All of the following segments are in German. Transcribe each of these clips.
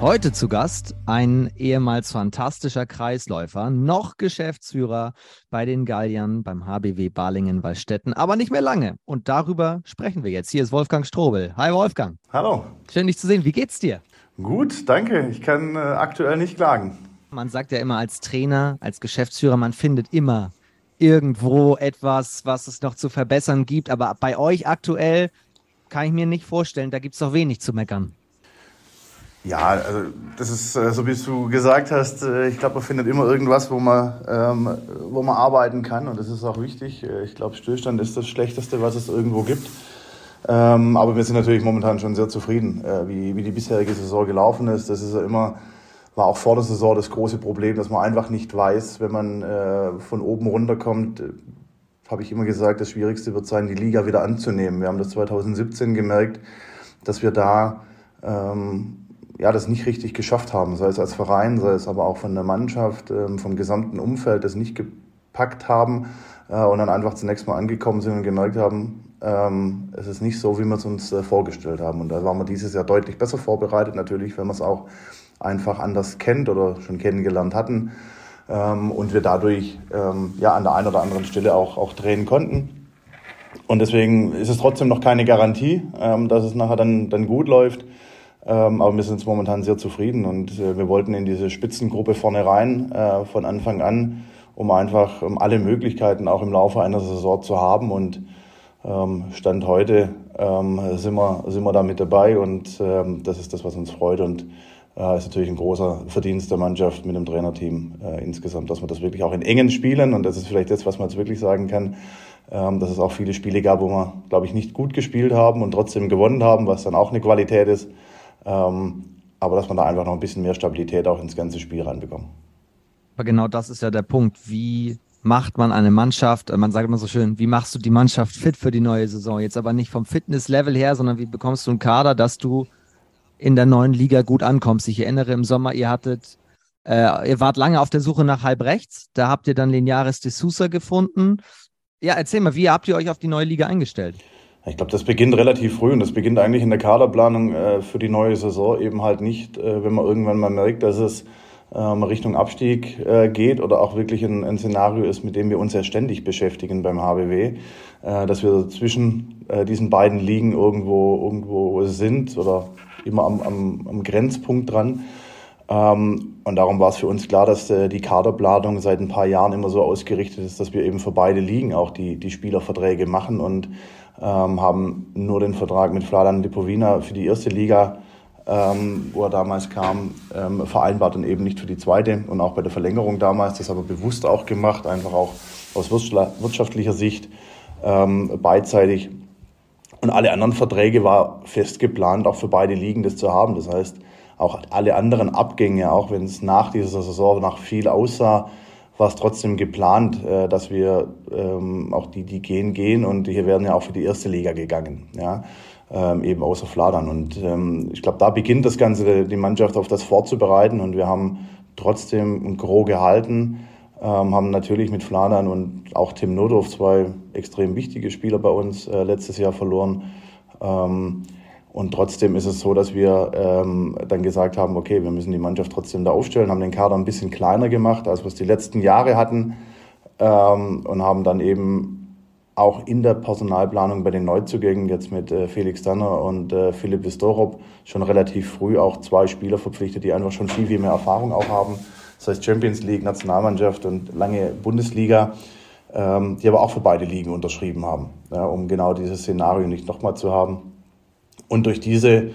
Heute zu Gast ein ehemals fantastischer Kreisläufer, noch Geschäftsführer bei den Galliern beim HBW Balingen-Wallstätten, aber nicht mehr lange. Und darüber sprechen wir jetzt. Hier ist Wolfgang Strobel. Hi Wolfgang. Hallo. Schön dich zu sehen. Wie geht's dir? Gut, danke. Ich kann äh, aktuell nicht klagen. Man sagt ja immer als Trainer, als Geschäftsführer, man findet immer irgendwo etwas, was es noch zu verbessern gibt. Aber bei euch aktuell kann ich mir nicht vorstellen, da gibt es doch wenig zu meckern. Ja, also das ist, äh, so wie du gesagt hast, äh, ich glaube, man findet immer irgendwas, wo man, ähm, wo man arbeiten kann und das ist auch wichtig. Äh, ich glaube, Stillstand ist das Schlechteste, was es irgendwo gibt. Ähm, aber wir sind natürlich momentan schon sehr zufrieden, äh, wie, wie die bisherige Saison gelaufen ist. Das ist ja immer, war auch vor der Saison das große Problem, dass man einfach nicht weiß, wenn man äh, von oben runterkommt, habe ich immer gesagt, das Schwierigste wird sein, die Liga wieder anzunehmen. Wir haben das 2017 gemerkt, dass wir da ähm, ja, das nicht richtig geschafft haben, sei es als Verein, sei es aber auch von der Mannschaft, ähm, vom gesamten Umfeld, das nicht gepackt haben äh, und dann einfach zunächst mal angekommen sind und gemerkt haben, ähm, es ist nicht so, wie wir es uns äh, vorgestellt haben. Und da waren wir dieses Jahr deutlich besser vorbereitet, natürlich, wenn wir es auch einfach anders kennt oder schon kennengelernt hatten ähm, und wir dadurch ja an der einen oder anderen Stelle auch, auch drehen konnten. Und deswegen ist es trotzdem noch keine Garantie, dass es nachher dann, dann gut läuft. Ähm, aber wir sind momentan sehr zufrieden und äh, wir wollten in diese Spitzengruppe vorne rein äh, von Anfang an, um einfach alle Möglichkeiten auch im Laufe einer Saison zu haben. Und ähm, Stand heute ähm, sind, wir, sind wir da mit dabei und das ist das, was uns freut. Und äh, ist natürlich ein großer Verdienst der Mannschaft mit dem Trainerteam insgesamt, dass wir das wirklich auch in engen Spielen, und das ist vielleicht das, was man jetzt wirklich sagen kann, dass es auch viele Spiele gab, wo wir, glaube ich, nicht gut gespielt haben und trotzdem gewonnen haben, was dann auch eine Qualität ist. Ähm, aber dass man da einfach noch ein bisschen mehr Stabilität auch ins ganze Spiel reinbekommt. Aber genau das ist ja der Punkt. Wie macht man eine Mannschaft, man sagt immer so schön, wie machst du die Mannschaft fit für die neue Saison? Jetzt aber nicht vom Fitnesslevel her, sondern wie bekommst du einen Kader, dass du in der neuen Liga gut ankommst? Ich erinnere im Sommer, ihr hattet, äh, ihr wart lange auf der Suche nach halb rechts, da habt ihr dann Linares de Sousa gefunden. Ja, erzähl mal, wie habt ihr euch auf die neue Liga eingestellt? Ich glaube, das beginnt relativ früh und das beginnt eigentlich in der Kaderplanung äh, für die neue Saison eben halt nicht, äh, wenn man irgendwann mal merkt, dass es ähm, Richtung Abstieg äh, geht oder auch wirklich ein, ein, Szenario ist, mit dem wir uns ja ständig beschäftigen beim HBW, äh, dass wir zwischen äh, diesen beiden Ligen irgendwo, irgendwo sind oder immer am, am, am Grenzpunkt dran. Ähm, und darum war es für uns klar, dass äh, die Kaderplanung seit ein paar Jahren immer so ausgerichtet ist, dass wir eben für beide Ligen auch die, die Spielerverträge machen und ähm, haben nur den Vertrag mit Vladan Lipovina für die erste Liga, ähm, wo er damals kam, ähm, vereinbart und eben nicht für die zweite. Und auch bei der Verlängerung damals, das aber bewusst auch gemacht, einfach auch aus wirtschaftlicher Sicht ähm, beidseitig. Und alle anderen Verträge war fest geplant, auch für beide Ligen das zu haben. Das heißt, auch alle anderen Abgänge, auch wenn es nach dieser Saison nach viel aussah, war es trotzdem geplant, äh, dass wir ähm, auch die, die gehen, gehen und hier werden ja auch für die erste Liga gegangen, ja, ähm, eben außer Fladern. Und ähm, ich glaube, da beginnt das Ganze, die Mannschaft auf das vorzubereiten und wir haben trotzdem ein Gros gehalten, ähm, haben natürlich mit Fladern und auch Tim Nodorf zwei extrem wichtige Spieler bei uns äh, letztes Jahr verloren. Ähm, und trotzdem ist es so, dass wir ähm, dann gesagt haben, okay, wir müssen die Mannschaft trotzdem da aufstellen, haben den Kader ein bisschen kleiner gemacht, als wir es die letzten Jahre hatten ähm, und haben dann eben auch in der Personalplanung bei den Neuzugängen jetzt mit äh, Felix Danner und äh, Philipp Vistorop schon relativ früh auch zwei Spieler verpflichtet, die einfach schon viel, viel mehr Erfahrung auch haben. Das heißt Champions League, Nationalmannschaft und lange Bundesliga, ähm, die aber auch für beide Ligen unterschrieben haben, ja, um genau dieses Szenario nicht nochmal zu haben. Und durch diese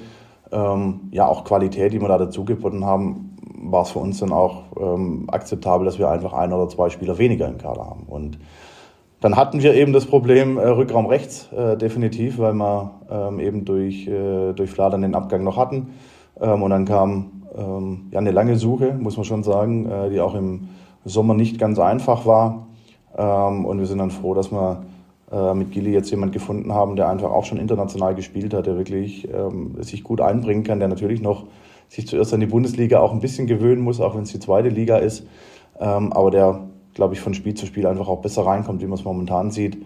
ähm, ja auch Qualität, die wir da dazu geboten haben, war es für uns dann auch ähm, akzeptabel, dass wir einfach ein oder zwei Spieler weniger im Kader haben. Und dann hatten wir eben das Problem äh, Rückraum rechts, äh, definitiv, weil wir ähm, eben durch, äh, durch Fladern den Abgang noch hatten. Ähm, und dann kam ähm, ja eine lange Suche, muss man schon sagen, äh, die auch im Sommer nicht ganz einfach war. Ähm, und wir sind dann froh, dass wir äh, mit Gilly jetzt jemand gefunden haben, der einfach auch schon international gespielt hat, der wirklich ähm, sich gut einbringen kann, der natürlich noch sich zuerst an die Bundesliga auch ein bisschen gewöhnen muss, auch wenn es die zweite Liga ist, ähm, aber der, glaube ich, von Spiel zu Spiel einfach auch besser reinkommt, wie man es momentan sieht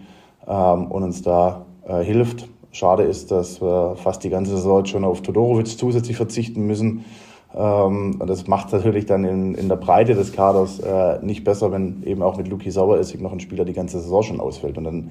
ähm, und uns da äh, hilft. Schade ist, dass wir fast die ganze Saison schon auf Todorovic zusätzlich verzichten müssen, Ähm, das macht natürlich dann in, in der Breite des Kaders äh, nicht besser, wenn eben auch mit Luki Saueressig noch ein Spieler die ganze Saison schon ausfällt. Und dann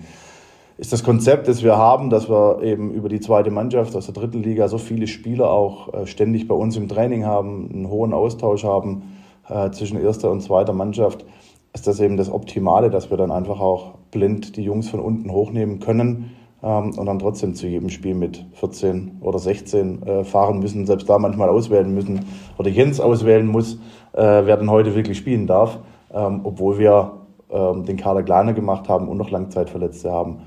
ist das Konzept, das wir haben, dass wir eben über die zweite Mannschaft aus der dritten Liga so viele Spieler auch äh, ständig bei uns im Training haben, einen hohen Austausch haben äh, zwischen erster und zweiter Mannschaft, ist das eben das Optimale, dass wir dann einfach auch blind die Jungs von unten hochnehmen können ähm, und dann trotzdem zu jedem Spiel mit 14 oder 16 äh, fahren müssen, selbst da manchmal auswählen müssen oder Jens auswählen muss, äh, wer denn heute wirklich spielen darf, ähm, obwohl wir ähm, den Kader kleiner gemacht haben und noch Langzeitverletzte haben.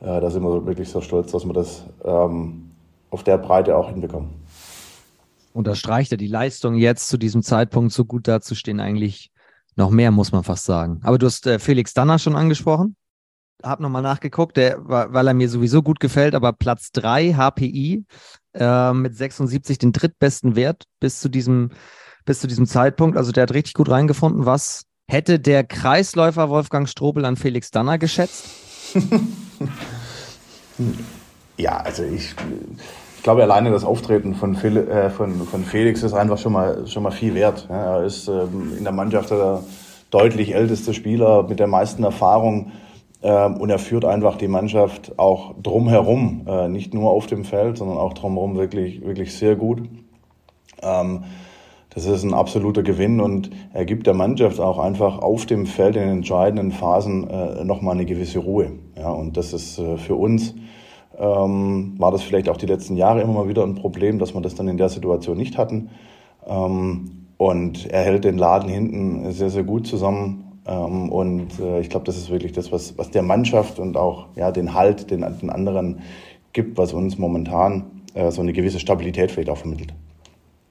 Äh, da sind wir wirklich sehr stolz, dass wir das ähm, auf der Breite auch hinbekommen. Unterstreicht er die Leistung jetzt zu diesem Zeitpunkt so gut dazustehen, eigentlich noch mehr, muss man fast sagen. Aber du hast äh, Felix Danner schon angesprochen. Hab nochmal nachgeguckt, der, weil er mir sowieso gut gefällt, aber Platz 3 HPI äh, mit 76 den drittbesten Wert bis zu diesem, bis zu diesem Zeitpunkt. Also der hat richtig gut reingefunden. Was hätte der Kreisläufer Wolfgang Strobel an Felix Danner geschätzt? ja, also ich, ich glaube, alleine das Auftreten von, Fel äh, von, von Felix ist einfach schon mal, schon mal viel wert. Ja, er ist ähm, in der Mannschaft der deutlich älteste Spieler mit der meisten Erfahrung und er führt einfach die Mannschaft auch drumherum, äh, nicht nur auf dem Feld, sondern auch drumherum wirklich, wirklich sehr gut. Ähm, das ist ein absoluter Gewinn und er gibt der Mannschaft auch einfach auf dem Feld in den entscheidenden Phasen äh, nochmal eine gewisse Ruhe. Und das ist äh, für uns, ähm, war das vielleicht auch die letzten Jahre immer mal wieder ein Problem, dass wir das dann in der Situation nicht hatten. Ähm, und er hält den Laden hinten sehr, sehr gut zusammen. Ähm, und äh, ich glaube, das ist wirklich das, was, was der Mannschaft und auch ja, den Halt den, den anderen gibt, was uns momentan äh, so eine gewisse Stabilität vielleicht auch vermittelt.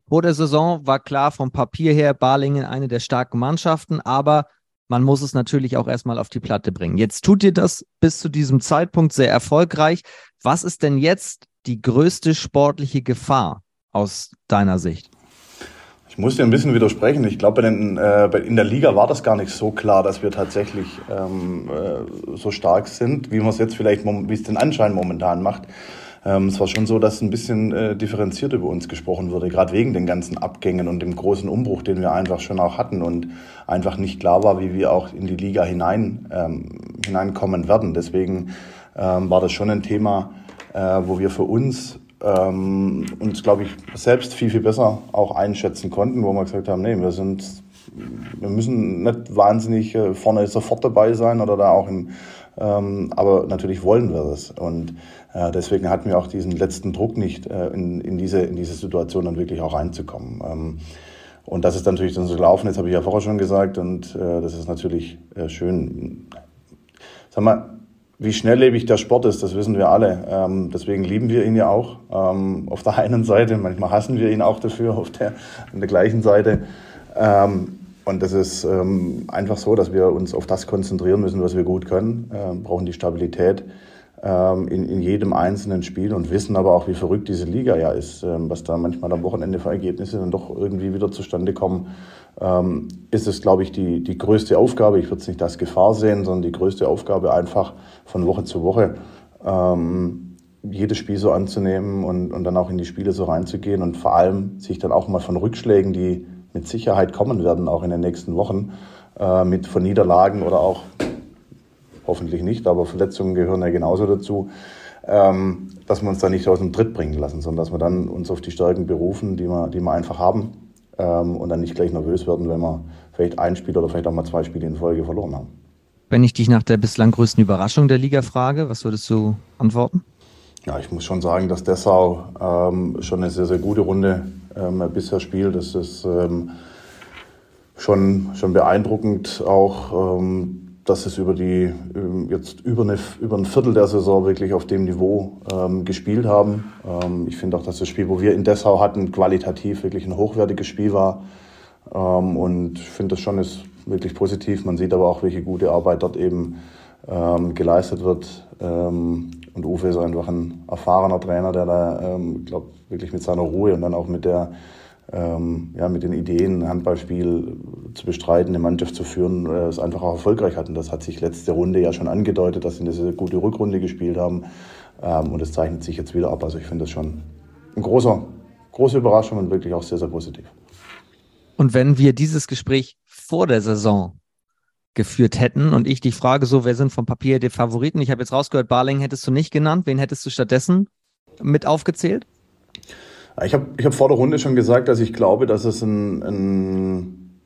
Vor der Saison war klar vom Papier her Balingen eine der starken Mannschaften, aber man muss es natürlich auch erstmal auf die Platte bringen. Jetzt tut ihr das bis zu diesem Zeitpunkt sehr erfolgreich. Was ist denn jetzt die größte sportliche Gefahr aus deiner Sicht? Ich muss dir ein bisschen widersprechen. Ich glaube, in, äh, in der Liga war das gar nicht so klar, dass wir tatsächlich ähm, äh, so stark sind, wie man es jetzt vielleicht, wie es den Anschein momentan macht. Ähm, es war schon so, dass ein bisschen äh, differenziert über uns gesprochen wurde, gerade wegen den ganzen Abgängen und dem großen Umbruch, den wir einfach schon auch hatten und einfach nicht klar war, wie wir auch in die Liga hinein, ähm, hineinkommen werden. Deswegen ähm, war das schon ein Thema, äh, wo wir für uns ähm, uns, glaube ich, selbst viel, viel besser auch einschätzen konnten, wo wir gesagt haben, nee, wir sind, wir müssen nicht wahnsinnig äh, vorne sofort dabei sein oder da auch im, ähm, aber natürlich wollen wir das. Und äh, deswegen hatten wir auch diesen letzten Druck nicht, äh, in, in, diese, in diese Situation dann wirklich auch reinzukommen. Ähm, und das ist natürlich dann so gelaufen, das habe ich ja vorher schon gesagt, und äh, das ist natürlich äh, schön. Sag mal, wie schnelllebig der Sport ist, das wissen wir alle. Ähm, deswegen lieben wir ihn ja auch. Ähm, auf der einen Seite, manchmal hassen wir ihn auch dafür, auf der, an der gleichen Seite. Ähm, und das ist ähm, einfach so, dass wir uns auf das konzentrieren müssen, was wir gut können, äh, brauchen die Stabilität ähm, in, in jedem einzelnen Spiel und wissen aber auch, wie verrückt diese Liga ja ist, ähm, was da manchmal am Wochenende für Ergebnisse dann doch irgendwie wieder zustande kommen, ähm, ist es, glaube ich, die, die größte Aufgabe. Ich würde es nicht als Gefahr sehen, sondern die größte Aufgabe einfach von Woche zu Woche ähm, jedes Spiel so anzunehmen und, und dann auch in die Spiele so reinzugehen und vor allem sich dann auch mal von Rückschlägen, die mit Sicherheit kommen werden, auch in den nächsten Wochen, äh, mit von Niederlagen oder auch hoffentlich nicht, aber Verletzungen gehören ja genauso dazu, ähm, dass wir uns da nicht aus dem Tritt bringen lassen, sondern dass wir dann uns auf die Stärken berufen, die wir, die wir einfach haben ähm, und dann nicht gleich nervös werden, wenn wir vielleicht ein Spiel oder vielleicht auch mal zwei Spiele in Folge verloren haben. Wenn ich dich nach der bislang größten Überraschung der Liga frage, was würdest du antworten? Ja, ich muss schon sagen, dass Dessau ähm, schon eine sehr, sehr gute Runde ähm, bisher spielt. Das ist ähm, schon, schon beeindruckend auch, ähm, dass es über die ähm, jetzt über, eine, über ein Viertel der Saison wirklich auf dem Niveau ähm, gespielt haben. Ähm, ich finde auch, dass das Spiel, wo wir in Dessau hatten, qualitativ wirklich ein hochwertiges Spiel war. Ähm, und ich finde das schon ist wirklich positiv. Man sieht aber auch, welche gute Arbeit dort eben ähm, geleistet wird. Ähm, und Uwe ist einfach ein erfahrener Trainer, der da, ähm, glaube wirklich mit seiner Ruhe und dann auch mit der ähm, ja, mit den Ideen, ein Handballspiel zu bestreiten, eine Mannschaft zu führen, äh, es einfach auch erfolgreich hatten. Das hat sich letzte Runde ja schon angedeutet, dass sie eine sehr gute Rückrunde gespielt haben. Ähm, und es zeichnet sich jetzt wieder ab. Also ich finde das schon eine große, große Überraschung und wirklich auch sehr, sehr positiv. Und wenn wir dieses Gespräch vor der Saison geführt hätten und ich dich frage, so, wer sind vom Papier die Favoriten? Ich habe jetzt rausgehört, Barling hättest du nicht genannt. Wen hättest du stattdessen mit aufgezählt? Ich habe ich hab vor der Runde schon gesagt, dass ich glaube, dass es ein, ein,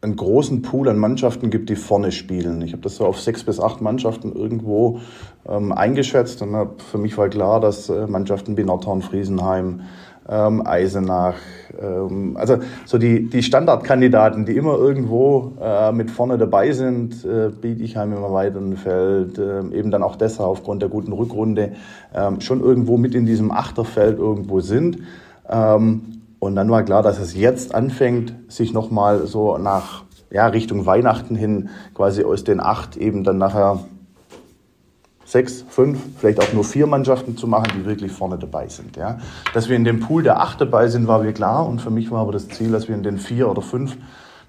einen großen Pool an Mannschaften gibt, die vorne spielen. Ich habe das so auf sechs bis acht Mannschaften irgendwo ähm, eingeschätzt und hab, für mich war klar, dass äh, Mannschaften wie Nordhorn, Friesenheim, ähm, Eisenach. Ähm, also so die, die Standardkandidaten, die immer irgendwo äh, mit vorne dabei sind, äh, Bietigheim im weiteren Feld, äh, eben dann auch deshalb aufgrund der guten Rückrunde ähm, schon irgendwo mit in diesem Achterfeld irgendwo sind. Ähm, und dann war klar, dass es jetzt anfängt, sich nochmal so nach ja, Richtung Weihnachten hin quasi aus den acht eben dann nachher sechs, fünf, vielleicht auch nur vier Mannschaften zu machen, die wirklich vorne dabei sind. Ja. Dass wir in dem Pool der acht dabei sind, war mir klar. Und für mich war aber das Ziel, dass wir in den vier oder fünf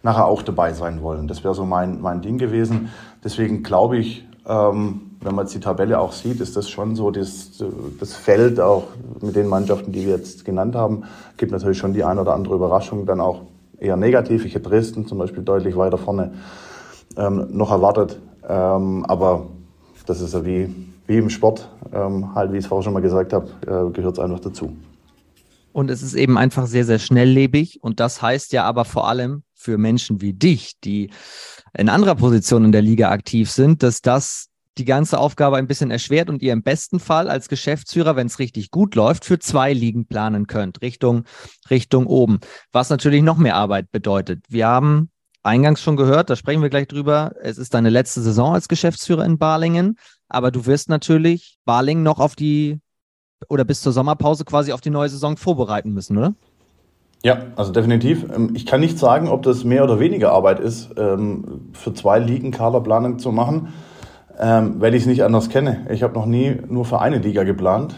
nachher auch dabei sein wollen. Das wäre so mein, mein Ding gewesen. Deswegen glaube ich, ähm, wenn man jetzt die Tabelle auch sieht, ist das schon so das, das Feld auch mit den Mannschaften, die wir jetzt genannt haben. Gibt natürlich schon die eine oder andere Überraschung, dann auch eher negativ. Ich hätte Dresden zum Beispiel deutlich weiter vorne ähm, noch erwartet. Ähm, aber das ist ja wie, wie im Sport, ähm, halt wie ich es vorher schon mal gesagt habe, äh, gehört es einfach dazu. Und es ist eben einfach sehr, sehr schnelllebig. Und das heißt ja aber vor allem für Menschen wie dich, die in anderer Position in der Liga aktiv sind, dass das die ganze Aufgabe ein bisschen erschwert und ihr im besten Fall als Geschäftsführer, wenn es richtig gut läuft, für zwei Ligen planen könnt, Richtung, Richtung oben. Was natürlich noch mehr Arbeit bedeutet. Wir haben eingangs schon gehört, da sprechen wir gleich drüber. Es ist deine letzte Saison als Geschäftsführer in Balingen, aber du wirst natürlich Balingen noch auf die oder bis zur Sommerpause quasi auf die neue Saison vorbereiten müssen, oder? Ja, also definitiv. Ähm, ich kann nicht sagen, ob das mehr oder weniger Arbeit ist, ähm, für zwei Ligen Kaderplanung zu machen, ähm, weil ich es nicht anders kenne. Ich habe noch nie nur für eine Liga geplant.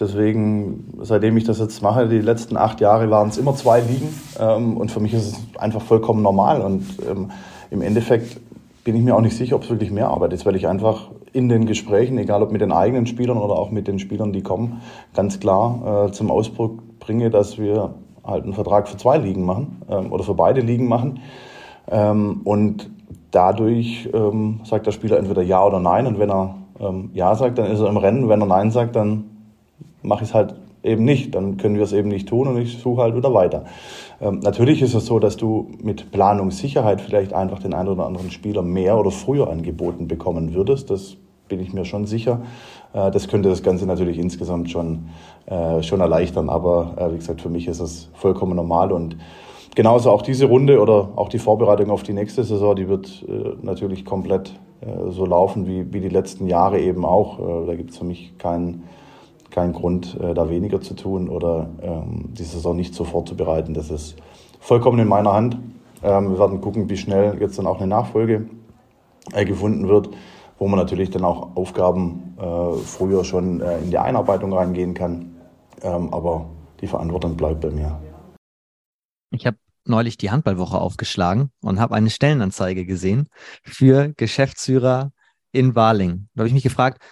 Deswegen, seitdem ich das jetzt mache, die letzten acht Jahre waren es immer zwei Ligen. Ähm, und für mich ist es einfach vollkommen normal. Und ähm, im Endeffekt bin ich mir auch nicht sicher, ob es wirklich mehr Arbeit ist, weil ich einfach in den Gesprächen, egal ob mit den eigenen Spielern oder auch mit den Spielern, die kommen, ganz klar äh, zum Ausdruck bringe, dass wir halt einen Vertrag für zwei Ligen machen ähm, oder für beide Ligen machen. Ähm, und dadurch ähm, sagt der Spieler entweder Ja oder Nein. Und wenn er ähm, Ja sagt, dann ist er im Rennen. Wenn er Nein sagt, dann mache ich es halt eben nicht. Dann können wir es eben nicht tun und ich suche halt wieder weiter. Ähm, natürlich ist es so, dass du mit Planungssicherheit vielleicht einfach den einen oder anderen Spieler mehr oder früher angeboten bekommen würdest. Das bin ich mir schon sicher. Äh, das könnte das Ganze natürlich insgesamt schon, äh, schon erleichtern. Aber äh, wie gesagt, für mich ist es vollkommen normal und genauso auch diese Runde oder auch die Vorbereitung auf die nächste Saison, die wird äh, natürlich komplett äh, so laufen wie, wie die letzten Jahre eben auch. Äh, da gibt es für mich keinen kein Grund, äh, da weniger zu tun oder ähm, die Saison nicht so vorzubereiten. Das ist vollkommen in meiner Hand. Ähm, wir werden gucken, wie schnell jetzt dann auch eine Nachfolge äh, gefunden wird, wo man natürlich dann auch Aufgaben äh, früher schon in die Einarbeitung reingehen kann. Ähm, aber die Verantwortung bleibt bei mir. Ich habe neulich die Handballwoche aufgeschlagen und habe eine Stellenanzeige gesehen für Geschäftsführer in Waling. Da habe ich mich gefragt,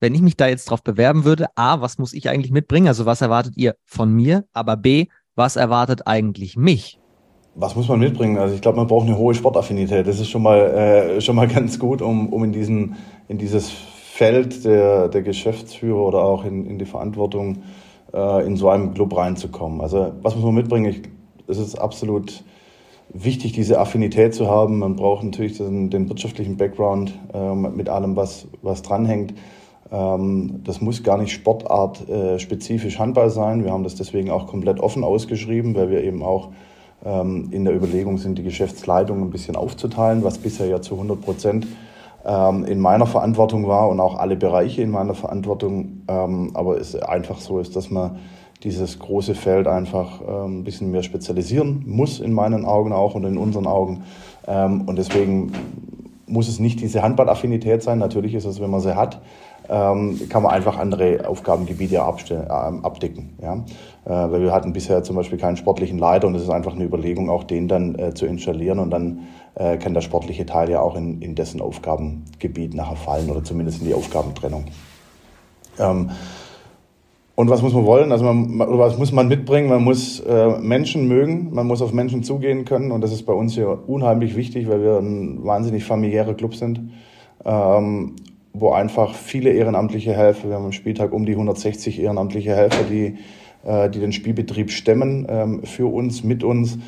wenn ich mich da jetzt drauf bewerben würde, A, was muss ich eigentlich mitbringen? Also was erwartet ihr von mir? Aber B, was erwartet eigentlich mich? Was muss man mitbringen? Also ich glaube, man braucht eine hohe Sportaffinität. Das ist schon mal, äh, schon mal ganz gut, um, um in, diesen, in dieses Feld der, der Geschäftsführer oder auch in, in die Verantwortung äh, in so einem Club reinzukommen. Also was muss man mitbringen? Ich, es ist absolut wichtig, diese Affinität zu haben. Man braucht natürlich den, den wirtschaftlichen Background äh, mit allem, was, was dranhängt. Ähm, das muss gar nicht sportartspezifisch äh, Handball sein. Wir haben das deswegen auch komplett offen ausgeschrieben, weil wir eben auch ähm, in der Überlegung sind, die Geschäftsleitung ein bisschen aufzuteilen, was bisher ja zu 100 Prozent ähm, in meiner Verantwortung war und auch alle Bereiche in meiner Verantwortung. Aber es einfach so ist, dass man dieses große Feld einfach ein bisschen mehr spezialisieren muss, in meinen Augen auch und in unseren Augen. Und deswegen muss es nicht diese Handballaffinität sein. Natürlich ist es, wenn man sie hat, ähm, kann man einfach andere Aufgabengebiete ähm, abdecken. Ja? Äh, weil wir hatten bisher zum Beispiel keinen sportlichen Leiter und es ist einfach eine Überlegung, auch den dann äh, zu installieren und dann äh, kann der sportliche Teil ja auch in, in dessen Aufgabengebiet nachher fallen oder zumindest in die Aufgabentrennung. Ähm, Und was muss man wollen? Also man, was muss man mitbringen? Man muss äh, Menschen mögen, man muss auf Menschen zugehen können und das ist bei uns hier unheimlich wichtig, weil wir ein wahnsinnig familiärer Club sind, ähm, wo einfach viele ehrenamtliche Helfer, wir haben am Spieltag um die 160 ehrenamtliche Helfer, die, äh, die den Spielbetrieb stemmen ähm, für uns, mit uns.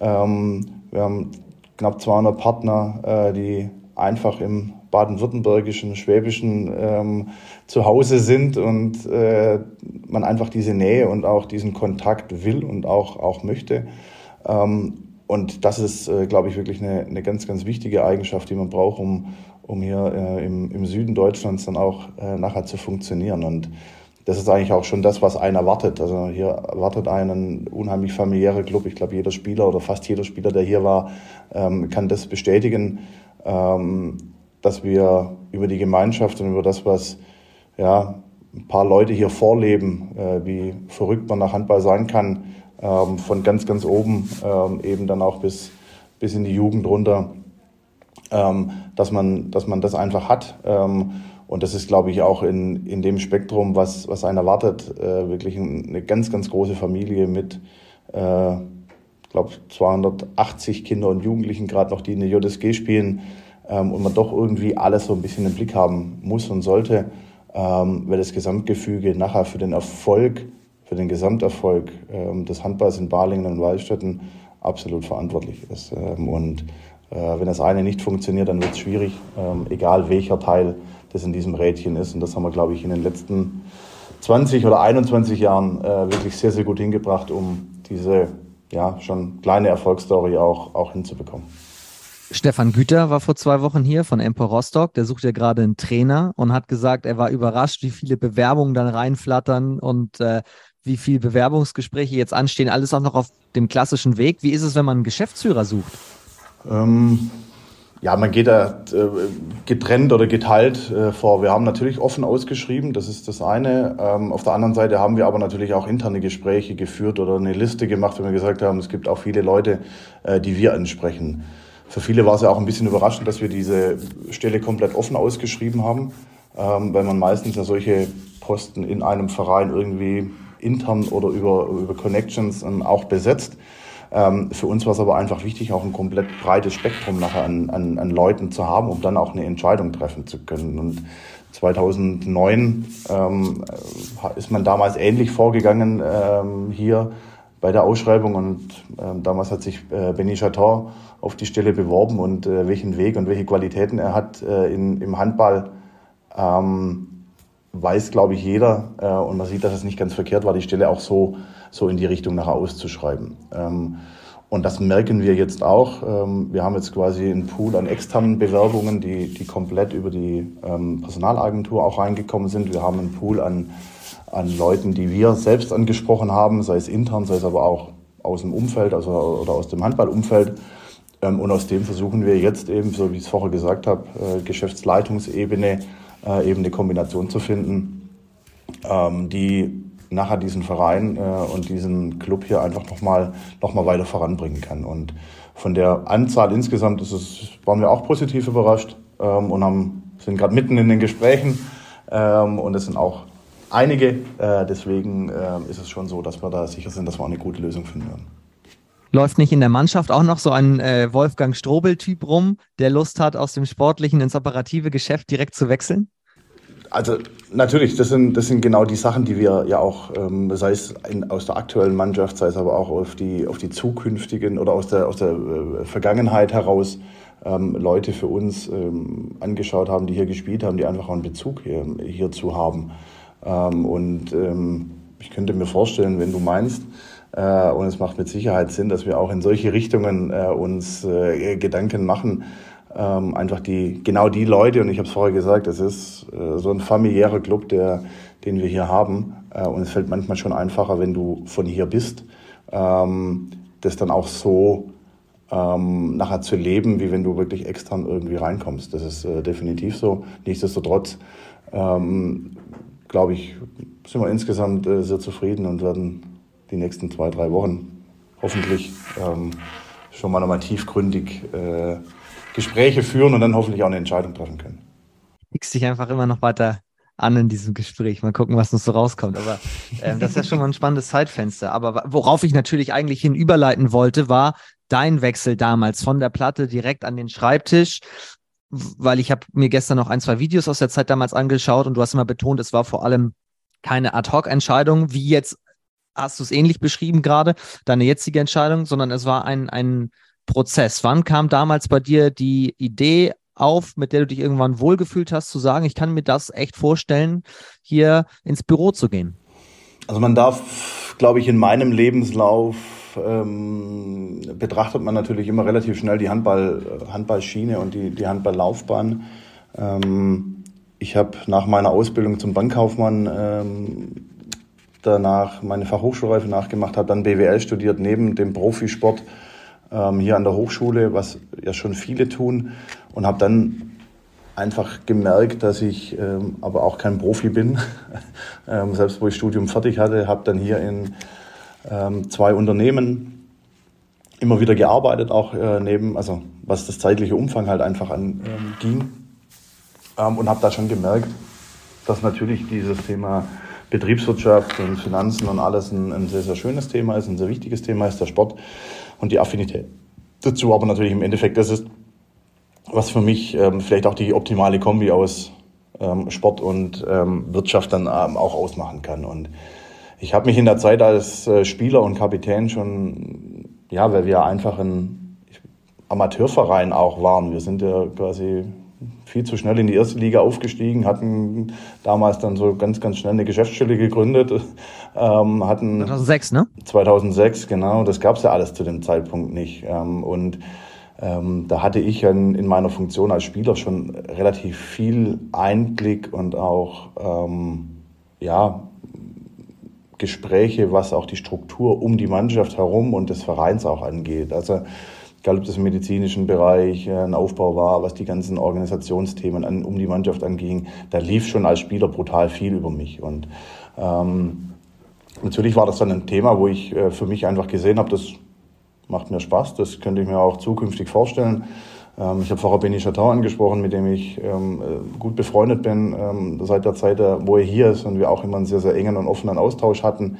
Ähm, wir haben knapp 200 Partner, äh, die einfach im baden-württembergischen, schwäbischen ähm, zu Hause sind und äh, man einfach diese Nähe und auch diesen Kontakt will und auch, auch möchte. Ähm, und das ist, äh, glaube ich, wirklich eine, eine ganz, ganz wichtige Eigenschaft, die man braucht, um, um hier äh, im, im Süden Deutschlands dann auch äh, nachher zu funktionieren. Und das ist eigentlich auch schon das, was einen erwartet. Also hier erwartet einen unheimlich familiärer Club. Ich glaube, jeder Spieler oder fast jeder Spieler, der hier war, ähm, kann das bestätigen. Ähm, dass wir über die Gemeinschaft und über das, was ja, ein paar Leute hier vorleben, äh, wie verrückt man nach Handball sein kann, ähm, von ganz, ganz oben ähm, eben dann auch bis, bis in die Jugend runter, dass, man, dass man das einfach hat. Ähm, und das ist, glaube ich, auch in, in dem Spektrum, was, was einen erwartet, äh, wirklich eine ganz, ganz große Familie mit, äh, glaube, 280 Kinder und Jugendlichen, gerade noch, die in der JSG spielen ähm, und man doch irgendwie alles so ein bisschen im Blick haben muss und sollte, ähm, weil das Gesamtgefüge nachher für den Erfolg, für den Gesamterfolg ähm, des Handballs in Balingen und Waldstätten absolut verantwortlich ist. Ähm, und wenn das eine nicht funktioniert, dann wird es schwierig, ähm, egal welcher Teil das in diesem Rädchen ist. Und das haben wir, glaube ich, in den letzten 20 oder 21 Jahren äh, wirklich sehr, sehr gut hingebracht, um diese ja, schon kleine Erfolgsstory auch, auch hinzubekommen. Stefan Güter war vor zwei Wochen hier von Empor Rostock. Der sucht ja gerade einen Trainer und hat gesagt, er war überrascht, wie viele Bewerbungen dann reinflattern und äh, wie viele Bewerbungsgespräche jetzt anstehen. Alles auch noch auf dem klassischen Weg. Wie ist es, wenn man einen Geschäftsführer sucht? Ähm, ja, man geht da äh, getrennt oder geteilt äh, vor. Wir haben natürlich offen ausgeschrieben, das ist das eine. Ähm, auf der anderen Seite haben wir aber natürlich auch interne Gespräche geführt oder eine Liste gemacht, wenn wir gesagt haben, es gibt auch viele Leute, äh, die wir ansprechen. Für viele war es ja auch ein bisschen überraschend, dass wir diese Stelle komplett offen ausgeschrieben haben, ähm, weil man meistens ja solche Posten in einem Verein irgendwie intern oder über, über Connections ähm, auch besetzt. Ähm, für uns war es aber einfach wichtig, auch ein komplett breites Spektrum nachher an, an, an Leuten zu haben, um dann auch eine Entscheidung treffen zu können. Und 2009 ähm, ist man damals ähnlich vorgegangen ähm, hier bei der Ausschreibung und ähm, damals hat sich äh, Benny Chaton auf die Stelle beworben und äh, welchen Weg und welche Qualitäten er hat äh, in, im Handball, ähm, weiß, glaube ich, jeder. Äh, und man sieht, dass es nicht ganz verkehrt war, die Stelle auch so, so in die Richtung nachher auszuschreiben. Ähm, und das merken wir jetzt auch. Ähm, wir haben jetzt quasi einen Pool an externen Bewerbungen, die, die komplett über die ähm, Personalagentur auch reingekommen sind. Wir haben einen Pool an, an Leuten, die wir selbst angesprochen haben, sei es intern, sei es aber auch aus dem Umfeld also, oder aus dem Handballumfeld. Und aus dem versuchen wir jetzt eben, so wie ich es vorher gesagt habe, äh, Geschäftsleitungsebene äh, eben eine Kombination zu finden, die nachher diesen Verein äh, und diesen Club hier einfach nochmal noch mal weiter voranbringen kann. Und von der Anzahl insgesamt ist es, waren wir auch positiv überrascht ähm, und haben, sind gerade mitten in den Gesprächen und es sind auch einige. deswegen ist es schon so, dass wir da sicher sind, dass wir eine gute Lösung finden werden. Läuft nicht in der Mannschaft auch noch so ein äh, Wolfgang Strobel-Typ rum, der Lust hat, aus dem sportlichen ins operative Geschäft direkt zu wechseln? Also natürlich, das sind, das sind genau die Sachen, die wir ja auch, ähm, sei es in, aus der aktuellen Mannschaft, sei es aber auch auf die, auf die zukünftigen oder aus der, aus der äh, Vergangenheit heraus ähm, Leute für uns ähm, angeschaut haben, die hier gespielt haben, die einfach auch einen Bezug hier, hierzu haben. Ähm, und ähm, ich könnte mir vorstellen, wenn du meinst, äh, und es macht mit Sicherheit Sinn, dass wir auch in solche Richtungen äh, uns äh, Gedanken machen. Ähm, einfach die, genau die Leute, und ich habe es vorher gesagt, es ist so ein familiärer Club, der, den wir hier haben. und es fällt manchmal schon einfacher, wenn du von hier bist, ähm, das dann auch so ähm, nachher zu leben, wie wenn du wirklich extern irgendwie reinkommst. Das ist äh, definitiv so. Nichtsdestotrotz, ähm, glaube ich, sind wir insgesamt äh, sehr zufrieden und werden die nächsten zwei, drei Wochen hoffentlich ähm, schon mal nochmal tiefgründig äh, Gespräche führen und dann hoffentlich auch eine Entscheidung treffen können. Kriegst dich einfach immer noch weiter an in diesem Gespräch. Mal gucken, was noch so rauskommt. Aber ähm, das ist ja schon mal ein spannendes Zeitfenster. Aber worauf ich natürlich eigentlich hin überleiten wollte, war dein Wechsel damals von der Platte direkt an den Schreibtisch weil ich habe mir gestern noch ein, zwei Videos aus der Zeit damals angeschaut und du hast immer betont, es war vor allem keine Ad-Hoc-Entscheidung, wie jetzt hast du es ähnlich beschrieben gerade, deine jetzige Entscheidung, sondern es war ein, ein Prozess. Wann kam damals bei dir die Idee auf, mit der du dich irgendwann wohlgefühlt hast, zu sagen, ich kann mir das echt vorstellen, hier ins Büro zu gehen? Also man darf, glaube ich, in meinem Lebenslauf ähm, betrachtet man natürlich immer relativ schnell die Handball, Handballschiene und die, die Handballlaufbahn. Ähm, ich habe nach meiner Ausbildung zum Bankkaufmann ähm, danach meine Fachhochschulreife nachgemacht, habe dann BWL studiert neben dem Profisport ähm, hier an der Hochschule, was ja schon viele tun und habe dann einfach gemerkt, dass ich ähm, aber auch kein Profi bin. ähm, selbst wo ich Studium fertig hatte, habe dann hier in ähm, zwei Unternehmen immer wieder gearbeitet, auch äh, neben, also was das zeitliche Umfang halt einfach anging. Ähm, und habe da schon gemerkt, dass natürlich dieses Thema Betriebswirtschaft und Finanzen und alles ein, ein, sehr, sehr schönes Thema ist, ein sehr wichtiges Thema ist, der Sport und die Affinität dazu. Aber natürlich im Endeffekt, das ist, was für mich ähm, vielleicht auch die optimale Kombi aus ähm, Sport und ähm, Wirtschaft dann ähm, auch ausmachen kann. Und ich habe mich in der Zeit als äh, Spieler und Kapitän schon, ja, weil wir einfach ein Amateurverein auch waren. Wir sind ja quasi viel zu schnell in die erste Liga aufgestiegen, hatten damals dann so ganz, ganz schnell eine Geschäftsstelle gegründet. Ähm, hatten 2006, ne? 2006, genau. Das gab es ja alles zu dem Zeitpunkt nicht. Ähm, und ähm, da hatte ich in, in, meiner Funktion als Spieler schon relativ viel Einblick und auch ähm, ja, Gespräche, was auch die Struktur um die Mannschaft herum und des Vereins auch angeht. Also egal ob das im medizinischen Bereich äh, ein Aufbau war, was die ganzen Organisationsthemen an, um die Mannschaft anging, da lief schon als Spieler brutal viel über mich. Und ähm, natürlich war das dann ein Thema, wo ich äh, für mich einfach gesehen habe, das macht mir Spaß, das könnte ich mir auch zukünftig vorstellen. Ähm, ich habe vorher Benny Chateau angesprochen, mit dem ich ähm, äh, gut befreundet bin ähm, seit der Zeit, äh, wo er hier ist und wir auch immer einen sehr, sehr engen und offenen Austausch hatten.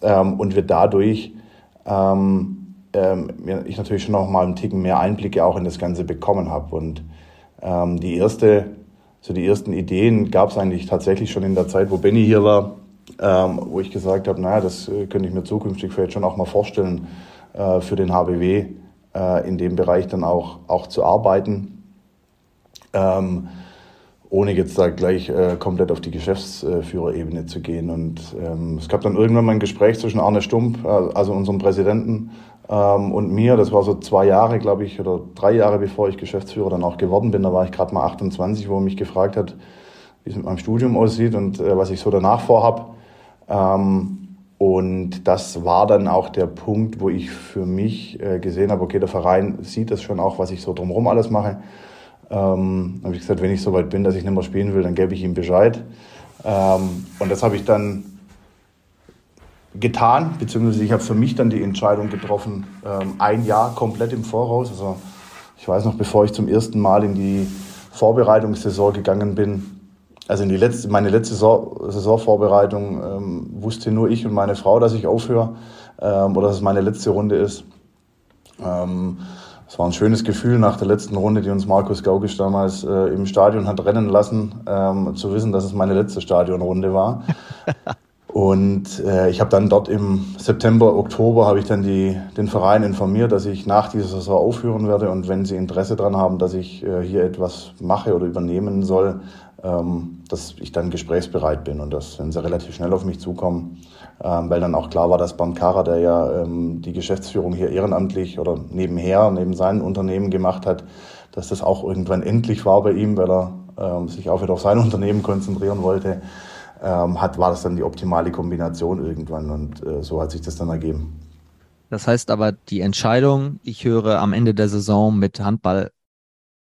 Ähm, und wir dadurch, ähm, ähm, ich natürlich schon noch mal einen Ticken mehr Einblicke auch in das Ganze bekommen habe. Und die erste, so die ersten Ideen gab es eigentlich tatsächlich schon in der Zeit, wo Benny hier war, wo ich gesagt habe, naja, das äh, könnte ich mir zukünftig vielleicht schon auch mal vorstellen äh, für den HBW äh, in dem Bereich dann auch, auch zu arbeiten. Ähm, ohne jetzt da gleich äh, komplett auf die Geschäftsführerebene zu gehen. Und ähm, es gab dann irgendwann mal ein Gespräch zwischen Arne Stump, äh, also unserem Präsidenten, ähm, und mir. Das war so zwei Jahre, glaube ich, oder drei Jahre bevor ich Geschäftsführer dann auch geworden bin. Da war ich gerade mal 28, wo er mich gefragt hat, wie es mit meinem Studium aussieht und äh, was ich so danach vorhab. Ähm, und das war dann auch der Punkt, wo ich für mich äh, gesehen habe, okay, der Verein sieht das schon auch, was ich so drumherum alles mache. Ähm, habe ich gesagt, wenn ich soweit bin, dass ich nicht mehr spielen will, dann gebe ich ihm Bescheid. Ähm, und das habe ich dann getan, beziehungsweise ich habe für mich dann die Entscheidung getroffen, ähm, ein Jahr komplett im Voraus. Also ich weiß noch, bevor ich zum ersten Mal in die Vorbereitungssaison gegangen bin, also in die letzte, meine letzte Saison, Saisonvorbereitung ähm, wusste nur ich und meine Frau, dass ich aufhöre ähm, oder dass es meine letzte Runde ist. Ähm, es war ein schönes Gefühl nach der letzten Runde, die uns Markus Gaugisch damals äh, im Stadion hat rennen lassen, ähm, zu wissen, dass es meine letzte Stadionrunde war. Und äh, ich habe dann dort im September, Oktober habe ich dann die, den Verein informiert, dass ich nach dieser Saison aufhören werde. Und wenn sie Interesse daran haben, dass ich äh, hier etwas mache oder übernehmen soll, ähm, dass ich dann gesprächsbereit bin. Und dass, wenn sie relativ schnell auf mich zukommen, ähm, weil dann auch klar war, dass Bernd Kara, der ja ähm, die Geschäftsführung hier ehrenamtlich oder nebenher, neben seinem Unternehmen gemacht hat, dass das auch irgendwann endlich war bei ihm, weil er ähm, sich auch wieder auf sein Unternehmen konzentrieren wollte, ähm, hat, war das dann die optimale Kombination irgendwann und äh, so hat sich das dann ergeben. Das heißt aber, die Entscheidung, ich höre am Ende der Saison mit Handball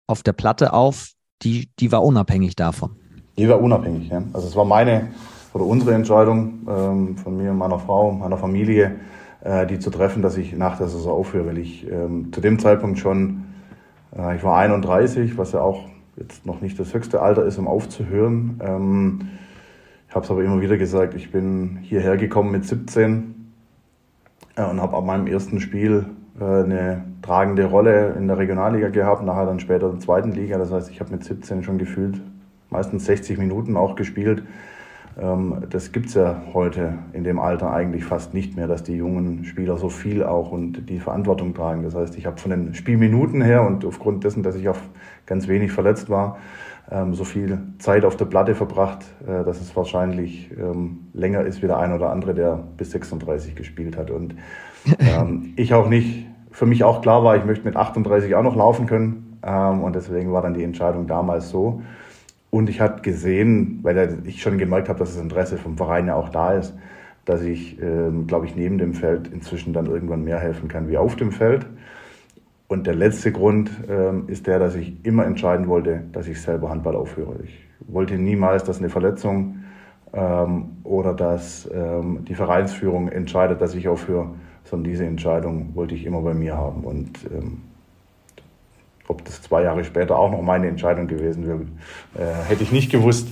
auf der Platte auf, die, die war unabhängig davon. Die war unabhängig, ja. Also es war meine oder unsere Entscheidung ähm, von mir und meiner Frau, meiner Familie, äh, die zu treffen, dass ich nach der Saison aufhöre, weil ich ähm, zu dem Zeitpunkt schon, äh, ich war 31, was ja auch jetzt noch nicht das höchste Alter ist, um aufzuhören. Ähm, ich habe es aber immer wieder gesagt, ich bin hierher gekommen mit 17 äh, und habe ab meinem ersten Spiel äh, eine tragende Rolle in der Regionalliga gehabt, nachher dann später in der zweiten Liga. Das heißt, ich habe mit 17 schon gefühlt meistens 60 Minuten auch gespielt. Ähm, das gibt es ja heute in dem Alter eigentlich fast nicht mehr, dass die jungen Spieler so viel auch und die Verantwortung tragen. Das heißt, ich habe von den Spielminuten her und aufgrund dessen, dass ich auf ganz wenig verletzt war, so viel Zeit auf der Platte verbracht, äh, dass es wahrscheinlich ähm, länger ist wie der ein oder andere, der bis 36 gespielt hat. Und ich auch nicht, für mich auch klar war, ich möchte mit 38 auch noch laufen können. und deswegen war dann die Entscheidung damals so. Und ich hatte gesehen, weil ich schon gemerkt habe, dass das Interesse vom Verein ja auch da ist, dass ich, ähm, glaube ich, neben dem Feld inzwischen dann irgendwann mehr helfen kann wie auf dem Feld. Und der letzte Grund ähm, ist der, dass ich immer entscheiden wollte, dass ich selber Handball aufhöre. Ich wollte niemals, dass eine Verletzung ähm, oder dass ähm, die Vereinsführung entscheidet, dass ich aufhöre, sondern diese Entscheidung wollte ich immer bei mir haben. Und ähm, ob das zwei Jahre später auch noch meine Entscheidung gewesen wäre, äh, hätte ich nicht gewusst.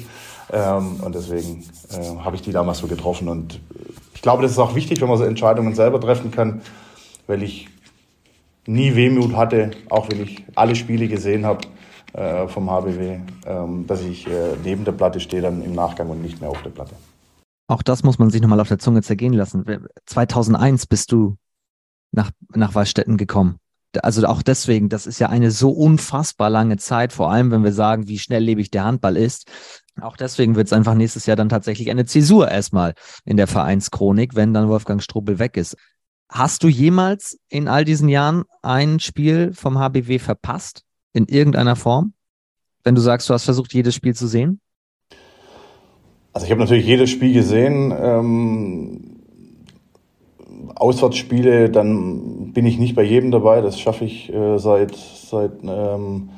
Ähm, und deswegen äh, habe ich die damals so getroffen. Und ich glaube, das ist auch wichtig, wenn man so Entscheidungen selber treffen kann, weil ich nie Wehmut hatte, auch wenn ich alle Spiele gesehen habe äh, vom HBW, ähm, dass ich äh, neben der Platte stehe dann im Nachgang und nicht mehr auf der Platte. Auch das muss man sich nochmal auf der Zunge zergehen lassen. 2001 bist du nach, nach Wallstätten gekommen also auch deswegen, das ist ja eine so unfassbar lange Zeit, vor allem wenn wir sagen, wie schnelllebig der Handball ist. Auch deswegen wird es einfach nächstes Jahr dann tatsächlich eine Zäsur erstmal in der Vereinschronik, wenn dann Wolfgang Strobel weg ist. Hast du jemals in all diesen Jahren ein Spiel vom HBW verpasst? In irgendeiner Form? Wenn du sagst, du hast versucht, jedes Spiel zu sehen? Also ich habe natürlich jedes Spiel gesehen. Ähm Auswärtsspiele, dann bin ich nicht bei jedem dabei. Das schaffe ich äh, seit, seit ähm,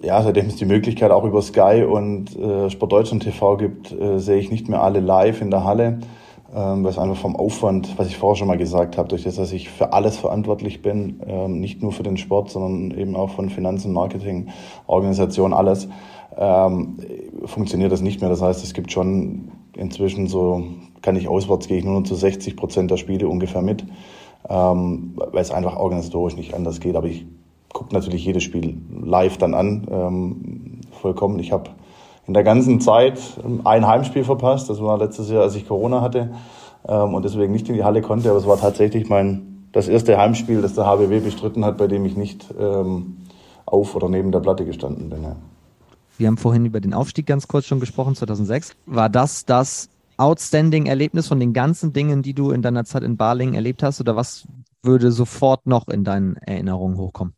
ja, seitdem es die Möglichkeit auch über Sky und äh, Sport Deutschland TV gibt, äh, sehe ich nicht mehr alle live in der Halle, ähm, weil es einfach vom Aufwand, was ich vorher schon mal gesagt habe, durch das, dass ich für alles verantwortlich bin, ähm, nicht nur für den Sport, sondern eben auch von Finanzen, Marketing, Organisation, alles, ähm, funktioniert das nicht mehr. Das heißt, es gibt schon inzwischen so kann ich auswärts, gehe ich nur noch zu 60 Prozent der Spiele ungefähr mit, ähm, weil es einfach organisatorisch nicht anders geht. Aber ich gucke natürlich jedes Spiel live dann an, vollkommen. Ich habe in der ganzen Zeit ein Heimspiel verpasst. Das war letztes Jahr, als ich Corona hatte ähm, und deswegen nicht in die Halle konnte. Aber es war tatsächlich mein das erste Heimspiel, das der HBW bestritten hat, bei dem ich nicht ähm, auf oder neben der Platte gestanden bin. Ja. Wir haben vorhin über den Aufstieg ganz kurz schon gesprochen, 2006. War das das outstanding Erlebnis von den ganzen Dingen, die du in deiner Zeit in Balingen erlebt hast? Oder was würde sofort noch in deinen Erinnerungen hochkommen?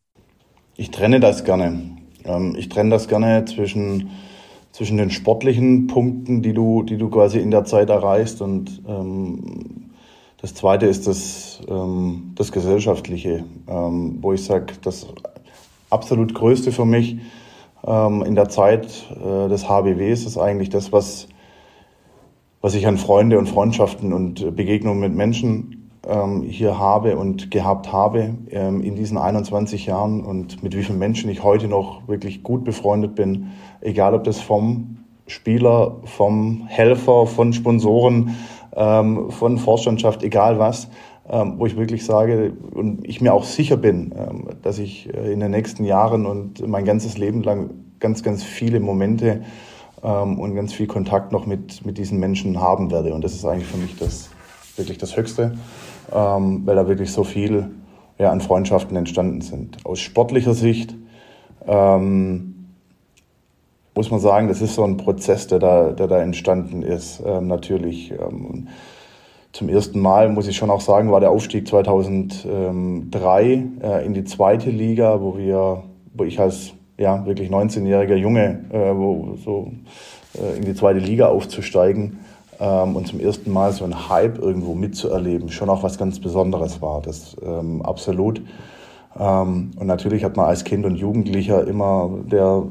Ich trenne das gerne. Ähm, ich trenne das gerne zwischen, zwischen den sportlichen Punkten, die du, die du quasi in der Zeit erreichst. Und ähm, das zweite ist das, ähm, das Gesellschaftliche, ähm, wo ich sage, das absolut Größte für mich ähm, in der Zeit äh, des HBWs ist eigentlich das, was was ich an Freunde und Freundschaften und Begegnungen mit Menschen hier habe und gehabt habe ähm, in diesen 21 Jahren und mit wie vielen Menschen ich heute noch wirklich gut befreundet bin, egal ob das vom Spieler, vom Helfer, von Sponsoren, ähm, von Vorstandschaft, egal was, ähm, wo ich wirklich sage und ich mir auch sicher bin, ähm, dass ich äh, in den nächsten Jahren und mein ganzes Leben lang ganz, ganz viele Momente ähm, und ganz viel Kontakt noch mit, mit diesen Menschen haben werde. Und das ist eigentlich für mich das wirklich das Höchste, ähm, weil da wirklich so viel ja, an Freundschaften entstanden sind. Aus sportlicher Sicht ähm, muss man sagen, das ist so ein Prozess, der da, der da entstanden ist. Ähm, natürlich ähm, zum ersten Mal, muss ich schon auch sagen, war der Aufstieg 2003 äh, in die zweite Liga, wo wir, wo ich als ja, wirklich 19-jähriger Junge, äh, wo, so äh, in die zweite Liga aufzusteigen ähm, und zum ersten Mal so einen Hype irgendwo mitzuerleben, schon auch was ganz Besonderes war. Das ähm, absolut. Ähm, und natürlich hat man als Kind und Jugendlicher immer, der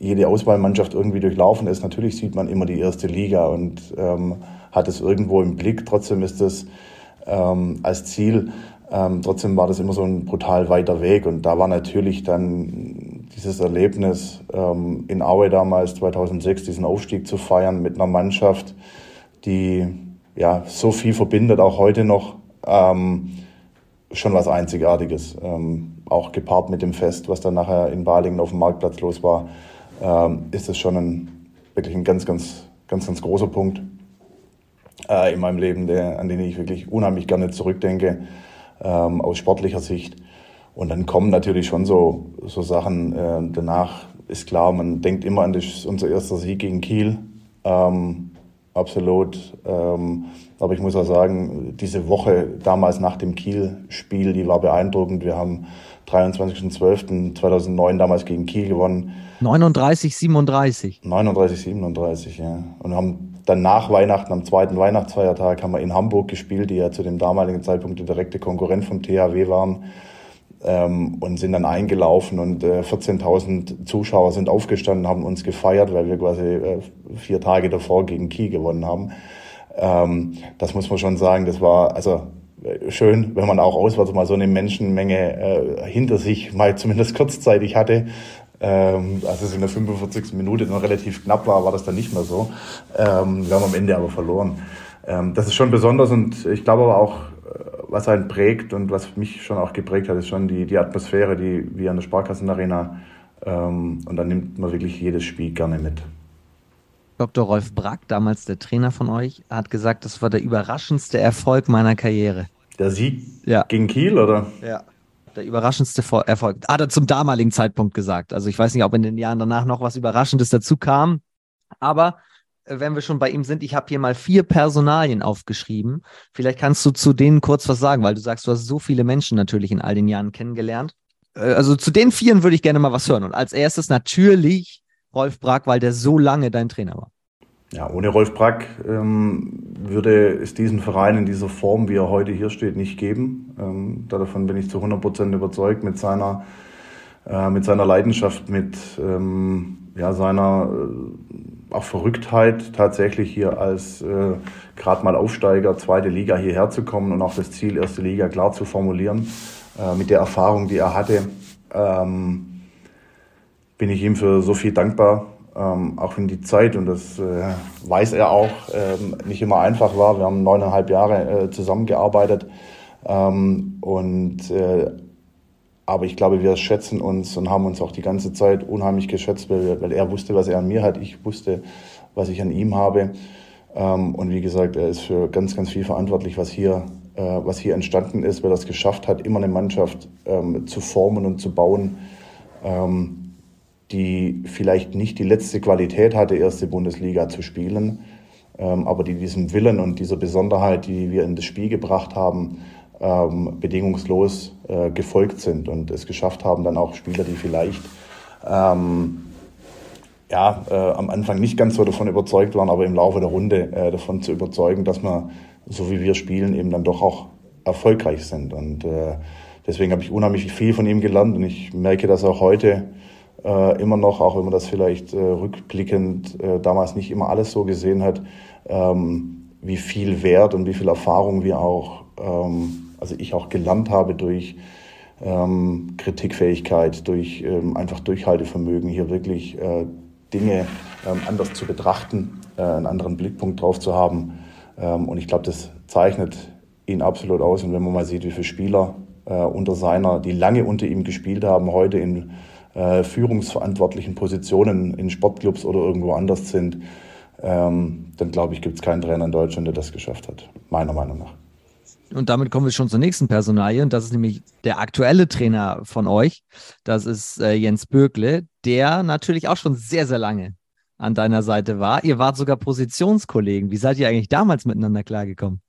jede Auswahlmannschaft irgendwie durchlaufen ist, natürlich sieht man immer die erste Liga und ähm, hat es irgendwo im Blick. Trotzdem ist es ähm, als Ziel, ähm, trotzdem war das immer so ein brutal weiter Weg und da war natürlich dann dieses Erlebnis ähm, in Aue damals 2006, diesen Aufstieg zu feiern mit einer Mannschaft, die ja so viel verbindet, auch heute noch, ähm, schon was Einzigartiges. Ähm, auch gepaart mit dem Fest, was dann nachher in Balingen auf dem Marktplatz los war, ähm, ist es schon ein, wirklich ein ganz, ganz, ganz, ganz großer Punkt äh, in meinem Leben, der, an den ich wirklich unheimlich gerne zurückdenke, ähm, aus sportlicher Sicht. Und dann kommen natürlich schon so, so Sachen äh, danach. Ist klar, man denkt immer an das, unser erster Sieg gegen Kiel. Ähm, absolut. Ähm, aber ich muss auch sagen, diese Woche damals nach dem Kiel-Spiel, die war beeindruckend. Wir haben 23.12.2009 damals gegen Kiel gewonnen. 39, 37. 39, 37, ja. Und haben dann nach Weihnachten, am zweiten Weihnachtsfeiertag, haben wir in Hamburg gespielt, die ja zu dem damaligen Zeitpunkt der direkte Konkurrent vom THW waren. Ähm, und sind dann eingelaufen und äh, 14.000 Zuschauer sind aufgestanden, haben uns gefeiert, weil wir quasi äh, vier Tage davor gegen Kiel gewonnen haben. Ähm, das muss man schon sagen, das war also äh, schön, wenn man auch auswärts mal so eine Menschenmenge äh, hinter sich mal zumindest kurzzeitig hatte. Ähm, als es in der 45. Minute noch relativ knapp war, war das dann nicht mehr so. Ähm, wir haben am Ende aber verloren. Ähm, das ist schon besonders und ich glaube aber auch, was einen prägt und was mich schon auch geprägt hat, ist schon die, die Atmosphäre, die wie an der Sparkassenarena. Ähm, und da nimmt man wirklich jedes Spiel gerne mit. Dr. Rolf Brack, damals der Trainer von euch, hat gesagt, das war der überraschendste Erfolg meiner Karriere. Der Sieg ja. gegen Kiel, oder? Ja. Der überraschendste Erfolg. Hat er zum damaligen Zeitpunkt gesagt. Also ich weiß nicht, ob in den Jahren danach noch was Überraschendes dazu kam. Aber wenn wir schon bei ihm sind, ich habe hier mal vier Personalien aufgeschrieben. Vielleicht kannst du zu denen kurz was sagen, weil du sagst, du hast so viele Menschen natürlich in all den Jahren kennengelernt. Äh, also zu den vieren würde ich gerne mal was hören. Und als erstes natürlich Rolf Brack, weil der so lange dein Trainer war. Ja, ohne Rolf Brack ähm, würde es diesen Verein in dieser Form, wie er heute hier steht, nicht geben. Ähm, davon bin ich zu 100 Prozent überzeugt mit seiner, äh, mit seiner Leidenschaft, mit ähm, ja, seiner äh, auch Verrücktheit, tatsächlich hier als äh, gerade mal Aufsteiger, zweite Liga hierher zu kommen und auch das Ziel, erste Liga klar zu formulieren, äh, mit der Erfahrung, die er hatte. Ähm, bin ich ihm für so viel dankbar, ähm, auch wenn die Zeit, und das äh, weiß er auch, ähm, nicht immer einfach war. Wir haben neuneinhalb Jahre äh, zusammengearbeitet. Ähm, und, äh, aber ich glaube, wir schätzen uns und haben uns auch die ganze Zeit unheimlich geschätzt, weil, weil er wusste, was er an mir hat. Ich wusste, was ich an ihm habe. Ähm, und wie gesagt, er ist für ganz, ganz viel verantwortlich, was hier, äh, was hier entstanden ist, weil er es geschafft hat, immer eine Mannschaft ähm, zu formen und zu bauen. Ähm, die vielleicht nicht die letzte Qualität hatte, erste Bundesliga zu spielen, aber die diesem Willen und dieser Besonderheit, die wir in das Spiel gebracht haben, ähm, bedingungslos äh, gefolgt sind und es geschafft haben, dann auch Spieler, die vielleicht ähm, ja, äh, am Anfang nicht ganz so davon überzeugt waren, aber im Laufe der Runde äh, davon zu überzeugen, dass wir, so wie wir spielen, eben dann doch auch erfolgreich sind. Und äh, deswegen habe ich unheimlich viel von ihm gelernt und ich merke das auch heute, äh, immer noch, auch wenn man das vielleicht äh, rückblickend damals nicht immer alles so gesehen hat, ähm, wie viel Wert und wie viel Erfahrung wir auch, ähm, also ich auch gelernt habe durch ähm, Kritikfähigkeit, durch ähm, einfach Durchhaltevermögen, hier wirklich äh, Dinge ähm, anders zu betrachten, äh, einen anderen Blickpunkt drauf zu haben. Ähm, und ich glaube, das zeichnet ihn absolut aus. Und wenn man mal sieht, wie viele Spieler äh, unter seiner, die lange unter ihm gespielt haben, heute in äh, führungsverantwortlichen Positionen in Sportclubs oder irgendwo anders sind, ähm, dann glaube ich, gibt es keinen Trainer in Deutschland, der das geschafft hat, meiner Meinung nach. Und damit kommen wir schon zur nächsten Personalie. Und das ist nämlich der aktuelle Trainer von euch. Das ist äh, Jens Bögle, der natürlich auch schon sehr, sehr lange an deiner Seite war. Ihr wart sogar Positionskollegen. Wie seid ihr eigentlich damals miteinander klargekommen?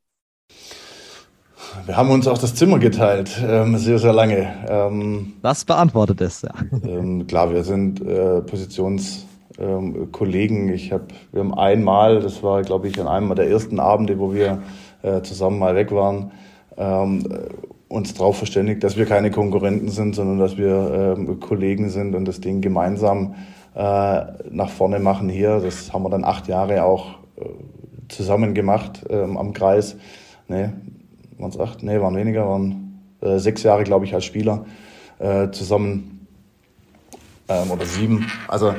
Wir haben uns auch das Zimmer geteilt, ähm, sehr, sehr lange. Ähm, das beantwortet es, ja. Ähm, klar, wir sind äh, Positionskollegen. ich hab, wir haben einmal, das war, glaube ich, an einem der ersten Abende, wo wir äh, zusammen mal weg waren, ähm, uns darauf verständigt, dass wir keine Konkurrenten sind, sondern dass wir ähm, Kollegen sind und das Ding gemeinsam äh, nach vorne machen hier. Das haben wir dann acht Jahre auch äh, zusammen gemacht ähm, am Kreis. Nee, waren es acht? Nee, waren weniger, waren äh, sechs Jahre, glaube ich, als Spieler äh, zusammen ähm, oder sieben. Also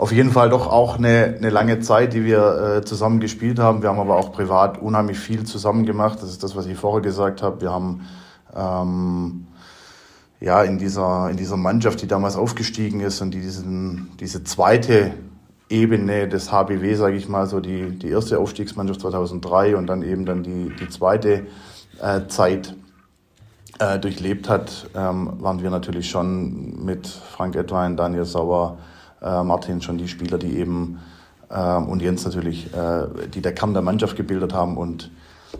auf jeden Fall doch auch eine, eine lange Zeit, die wir äh, zusammen gespielt haben. Wir haben aber auch privat unheimlich viel zusammen gemacht. Das ist das, was ich vorher gesagt habe. Wir haben ähm, ja in dieser, in dieser Mannschaft, die damals aufgestiegen ist und die diesen, diese zweite Ebene des HBW, sage ich mal, so die, die erste Aufstiegsmannschaft 2003 und dann eben dann die, die zweite äh, Zeit äh, durchlebt hat, ähm, waren wir natürlich schon mit Frank Edwein, Daniel Sauer, äh, Martin schon die Spieler, die eben ähm, und Jens natürlich, äh, die der Kern der Mannschaft gebildet haben und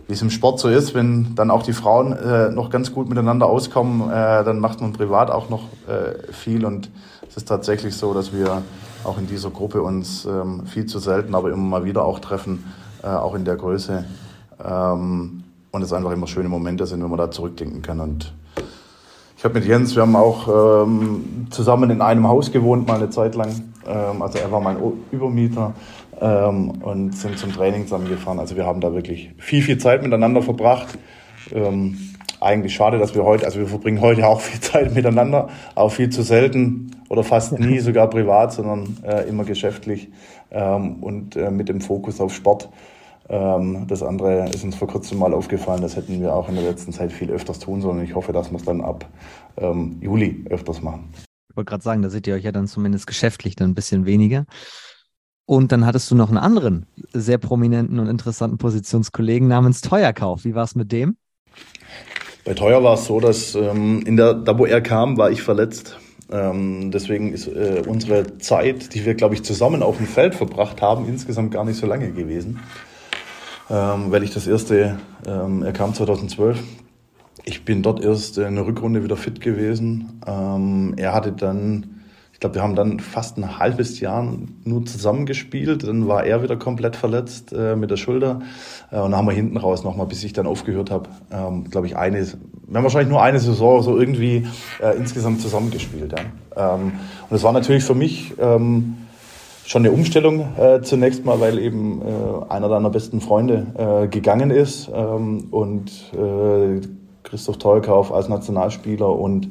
wie es im Sport so ist, wenn dann auch die Frauen äh, noch ganz gut miteinander auskommen, äh, dann macht man privat auch noch äh, viel und es ist tatsächlich so, dass wir auch in dieser Gruppe uns ähm, viel zu selten, aber immer mal wieder auch treffen, äh, auch in der Größe. Ähm, und es einfach immer schöne Momente sind, wenn man da zurückdenken kann. Und ich habe mit Jens, wir haben auch ähm, zusammen in einem Haus gewohnt, mal eine Zeit lang. Ähm, also er war mein Übermieter ähm, und sind zum Training zusammengefahren. Also wir haben da wirklich viel, viel Zeit miteinander verbracht. Ähm, eigentlich schade, dass wir heute, also wir verbringen heute auch viel Zeit miteinander, auch viel zu selten oder fast nie, sogar privat, sondern äh, immer geschäftlich ähm, und äh, mit dem Fokus auf Sport. Ähm, das andere ist uns vor kurzem mal aufgefallen, das hätten wir auch in der letzten Zeit viel öfters tun sollen. Ich hoffe, dass wir es dann ab ähm, Juli öfters machen. Ich wollte gerade sagen, da seht ihr euch ja dann zumindest geschäftlich dann ein bisschen weniger. Und dann hattest du noch einen anderen sehr prominenten und interessanten Positionskollegen namens Teuerkauf. Wie war es mit dem? Bei Teuer war es so, dass ähm, in der, da wo er kam, war ich verletzt. Ähm, deswegen ist äh, unsere Zeit, die wir, glaube ich, zusammen auf dem Feld verbracht haben, insgesamt gar nicht so lange gewesen ähm, weil ich das erste, ähm, er kam 2012. Ich bin dort erst in der Rückrunde wieder fit gewesen. Ähm, er hatte dann, ich glaube, wir haben dann fast ein halbes Jahr nur zusammengespielt. Dann war er wieder komplett verletzt äh, mit der Schulter. Äh, und dann haben wir hinten raus nochmal, bis ich dann aufgehört habe, ähm, glaube ich, eine, wir haben wahrscheinlich nur eine Saison so irgendwie äh, insgesamt zusammengespielt. Ja. Ähm, und es war natürlich für mich, ähm, schon eine Umstellung äh, zunächst mal, weil eben äh, einer deiner besten Freunde äh, gegangen ist ähm, und äh, Christoph Tolkauf als Nationalspieler und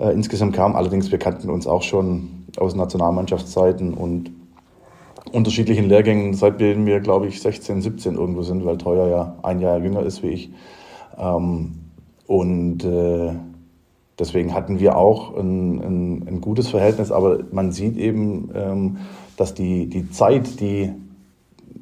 äh, insgesamt kam. Allerdings, wir kannten uns auch schon aus Nationalmannschaftszeiten und unterschiedlichen Lehrgängen, seitdem wir, glaube ich, 16, 17 irgendwo sind, weil Teuer ja ein Jahr jünger ist wie ich. Ähm, und äh, deswegen hatten wir auch ein, ein, ein, gutes Verhältnis, aber man sieht eben, ähm, dass die, die Zeit, die,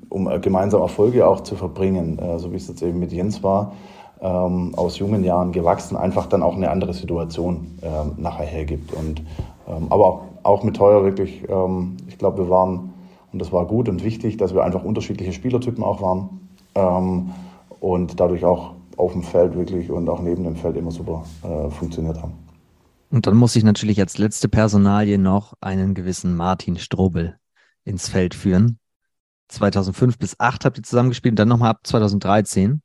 um gemeinsam Erfolge auch zu verbringen, äh, so wie es jetzt eben mit Jens war, ähm, aus jungen Jahren gewachsen, einfach dann auch eine andere Situation ähm, nachher hergibt. Und, ähm, aber auch mit Teuer wirklich, ähm, ich glaube, wir waren, und das war gut und wichtig, dass wir einfach unterschiedliche Spielertypen auch waren ähm, und dadurch auch auf dem Feld wirklich und auch neben dem Feld immer super äh, funktioniert haben. Und dann muss ich natürlich als letzte Personalie noch einen gewissen Martin Strobel ins Feld führen. 2005 bis 2008 habt ihr zusammengespielt und dann nochmal ab 2013.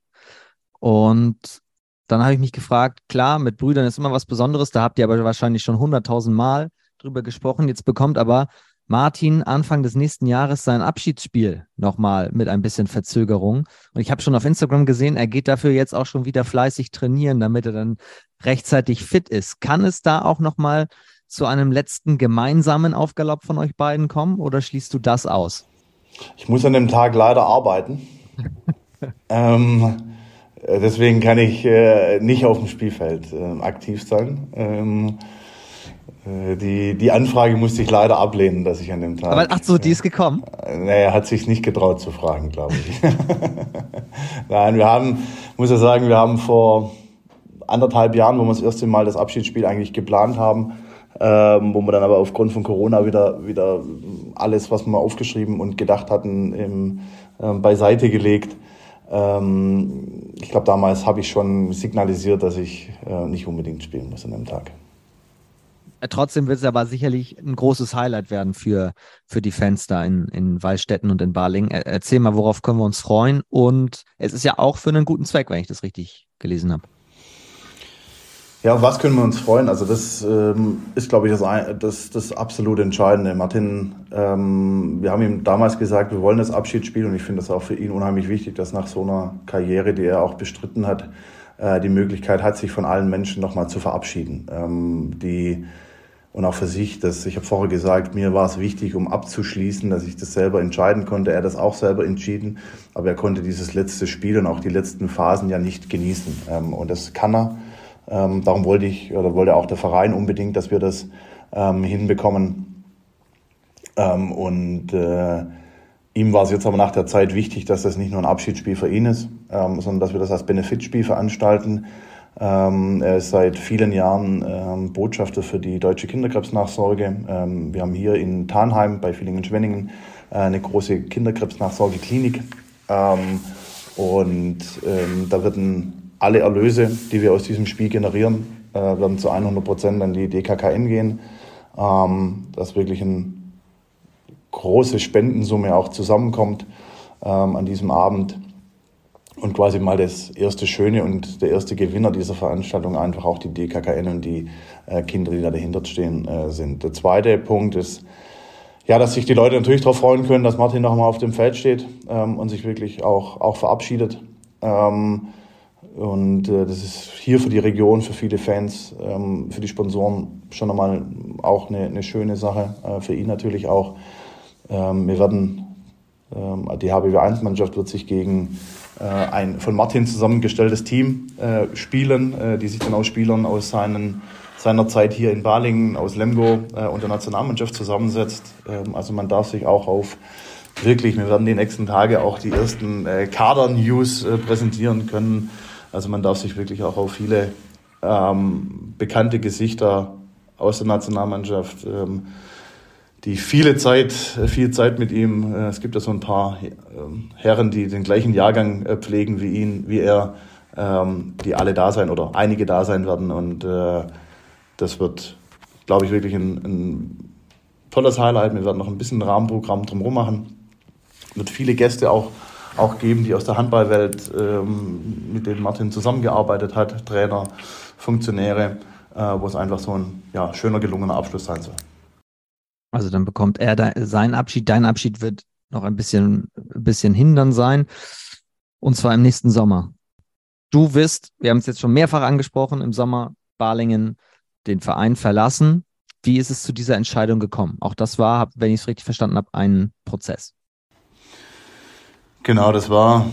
Und dann habe ich mich gefragt, klar, mit Brüdern ist immer was Besonderes, da habt ihr aber wahrscheinlich schon hunderttausend Mal drüber gesprochen. Jetzt bekommt aber Martin Anfang des nächsten Jahres sein Abschiedsspiel nochmal mit ein bisschen Verzögerung. Und ich habe schon auf Instagram gesehen, er geht dafür jetzt auch schon wieder fleißig trainieren, damit er dann rechtzeitig fit ist. Kann es da auch nochmal zu einem letzten gemeinsamen Aufgalopp von euch beiden kommen oder schließt du das aus? Ich muss an dem Tag leider arbeiten. ähm, äh, deswegen kann ich äh, nicht auf dem Spielfeld äh, aktiv sein. Ähm, äh, die, die Anfrage musste ich leider ablehnen, dass ich an dem Tag. Aber ach so, die ist gekommen? Äh, naja, hat sich nicht getraut zu fragen, glaube ich. Nein, wir haben, muss ja sagen, wir haben vor anderthalb Jahren, wo wir das erste Mal das Abschiedsspiel eigentlich geplant haben, ähm, wo wir dann aber aufgrund von Corona wieder, wieder alles, was wir aufgeschrieben und gedacht hatten, im, ähm, beiseite gelegt. Ähm, ich glaube, damals habe ich schon signalisiert, dass ich äh, nicht unbedingt spielen muss an dem Tag. Äh, trotzdem wird es aber sicherlich ein großes Highlight werden für, für die Fans da in, in Wallstätten und in Barling. Erzähl mal, worauf können wir uns freuen? Und es ist ja auch für einen guten Zweck, wenn ich das richtig gelesen habe. Ja, was können wir uns freuen? Also das ähm, ist, glaube ich, das, das, das absolut Entscheidende. Martin, ähm, wir haben ihm damals gesagt, wir wollen das Abschiedsspiel und ich finde das auch für ihn unheimlich wichtig, dass nach so einer Karriere, die er auch bestritten hat, äh, die Möglichkeit hat, sich von allen Menschen nochmal zu verabschieden. Ähm, die und auch für sich. Dass, ich habe vorher gesagt, mir war es wichtig, um abzuschließen, dass ich das selber entscheiden konnte. Er hat das auch selber entschieden, aber er konnte dieses letzte Spiel und auch die letzten Phasen ja nicht genießen. Ähm, und das kann er. Ähm, darum wollte ich oder wollte auch der Verein unbedingt, dass wir das ähm, hinbekommen. Ähm, und äh, ihm war es jetzt aber nach der Zeit wichtig, dass das nicht nur ein Abschiedsspiel für ihn ist, ähm, sondern dass wir das als Benefitspiel veranstalten ähm, er ist seit vielen Jahren ähm, Botschafter für die deutsche Kinderkrebsnachsorge. Wir haben hier in Tarnheim bei Villingen-Schwenningen äh, eine große Kinderkrebsnachsorgeklinik. Und da werden alle Erlöse, die wir aus diesem Spiel generieren, äh, werden zu 100 Prozent an die DKKN gehen. Ähm, dass wirklich eine große Spendensumme auch zusammenkommt an diesem Abend und quasi mal das erste Schöne und der erste Gewinner dieser Veranstaltung einfach auch die DKKN und die äh, Kinder, die da dahinter stehen, äh, sind. Der zweite Punkt ist, ja, dass sich die Leute natürlich darauf freuen können, dass Martin nochmal auf dem Feld steht ähm, und sich wirklich auch, auch verabschiedet. Ähm, und äh, das ist hier für die Region, für viele Fans, ähm, für die Sponsoren schon einmal auch eine, eine schöne Sache, äh, für ihn natürlich auch. Ähm, wir werden, ähm, die HBW1-Mannschaft wird sich gegen äh, ein von Martin zusammengestelltes Team äh, spielen, äh, die sich dann aus Spielern aus seinen, seiner Zeit hier in Balingen, aus Lemgo äh, und der Nationalmannschaft zusammensetzt. Ähm, also man darf sich auch auf wirklich, wir werden die nächsten Tage auch die ersten Kader-News präsentieren können. Also man darf sich wirklich auch auf viele ähm, bekannte Gesichter aus der Nationalmannschaft ähm, die viele Zeit, viel Zeit mit ihm. Äh, es gibt ja so ein paar ähm, Herren, die den gleichen Jahrgang äh, pflegen wie ihn, wie er, ähm, die alle da sein oder einige da sein werden. Und äh, das wird, glaube ich, wirklich ein, ein tolles Highlight. Wir werden noch ein bisschen Rahmenprogramm drumherum machen. Wird viele Gäste auch, auch geben, die aus der Handballwelt, ähm, mit denen Martin zusammengearbeitet hat, Trainer, Funktionäre, wo es einfach so ein ja, schöner, gelungener Abschluss sein soll. Also dann bekommt er da, seinen Abschied, dein Abschied wird noch ein bisschen, bisschen hindern sein. Und zwar im nächsten Sommer. Du wirst, wir haben es jetzt schon mehrfach angesprochen, im Sommer Balingen den Verein verlassen. Wie ist es zu dieser Entscheidung gekommen? Auch das war, wenn ich es richtig verstanden habe, ein Prozess. Genau, das war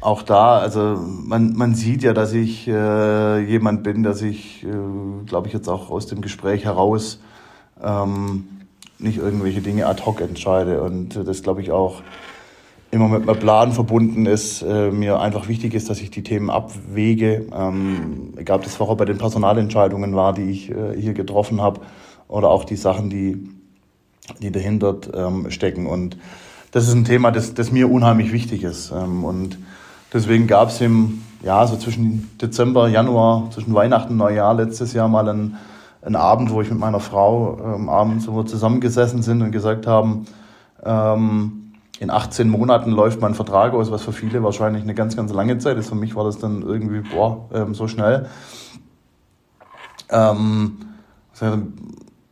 auch da. Also man, man sieht ja, dass ich äh, jemand bin, der sich, äh, glaube ich, jetzt auch aus dem Gespräch heraus ähm, nicht irgendwelche Dinge ad hoc entscheide. Und das, glaube ich, auch immer mit einem Plan verbunden ist, äh, mir einfach wichtig ist, dass ich die Themen abwäge. Ähm, egal, ob das vorher bei den Personalentscheidungen war, die ich äh, hier getroffen habe, oder auch die Sachen, die, die dahinter ähm, stecken. Und das ist ein Thema, das, das mir unheimlich wichtig ist. Ähm, und deswegen gab es im, ja, so zwischen Dezember, Januar, zwischen Weihnachten Neujahr letztes Jahr mal ein ein Abend, wo ich mit meiner Frau ähm, abends so zusammengesessen sind und gesagt haben, ähm, in 18 Monaten läuft mein Vertrag aus, was für viele wahrscheinlich eine ganz, ganz lange Zeit ist. Für mich war das dann irgendwie, boah, ähm, so schnell. Ähm,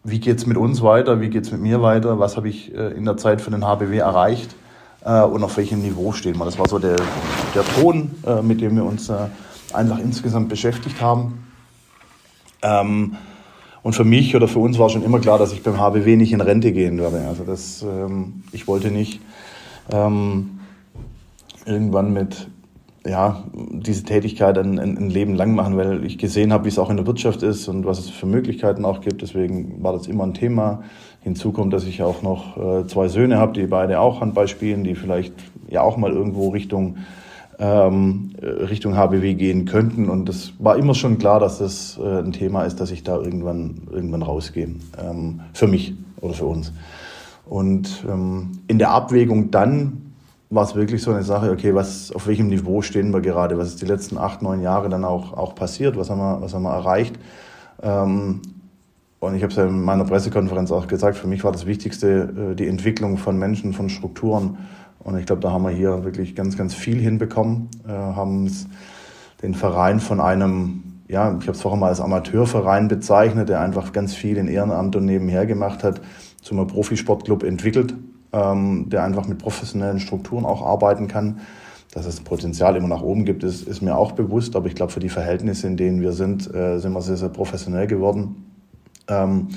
wie geht's mit uns weiter? Wie geht's mit mir weiter? Was habe ich äh, in der Zeit für den HBW erreicht? Äh, und auf welchem Niveau stehen wir? Das war so der, der Ton, äh, mit dem wir uns einfach insgesamt beschäftigt haben. Ähm, und für mich oder für uns war schon immer klar, dass ich beim HBW nicht in Rente gehen werde. Also das, ähm, ich wollte nicht ähm, irgendwann mit ja, diese Tätigkeit ein, ein, ein Leben lang machen, weil ich gesehen habe, wie es auch in der Wirtschaft ist und was es für Möglichkeiten auch gibt. Deswegen war das immer ein Thema. Hinzu kommt, dass ich auch noch äh, zwei Söhne habe, die beide auch Handball spielen, die vielleicht ja auch mal irgendwo Richtung ähm, Richtung HBW gehen könnten. Und es war immer schon klar, dass das äh, ein Thema ist, dass ich da irgendwann, irgendwann rausgehe. Ähm, für mich oder für uns. Und ähm, in der Abwägung dann war es wirklich so eine Sache, okay, was, auf welchem Niveau stehen wir gerade? Was ist die letzten acht, neun Jahre dann auch, auch passiert? Was haben wir, was haben wir erreicht? Ähm, und ich habe es ja in meiner Pressekonferenz auch gesagt, für mich war das Wichtigste äh, die Entwicklung von Menschen, von Strukturen, und ich glaube, da haben wir hier wirklich ganz, ganz viel hinbekommen, äh, haben den Verein von einem, ja, ich habe es vorher mal als Amateurverein bezeichnet, der einfach ganz viel in Ehrenamt und nebenher gemacht hat, zu einem Profisportclub entwickelt, ähm, der einfach mit professionellen Strukturen auch arbeiten kann. Dass es Potenzial immer nach oben gibt, ist, ist mir auch bewusst, aber ich glaube, für die Verhältnisse, in denen wir sind, äh, sind wir sehr, sehr professionell geworden. Ähm,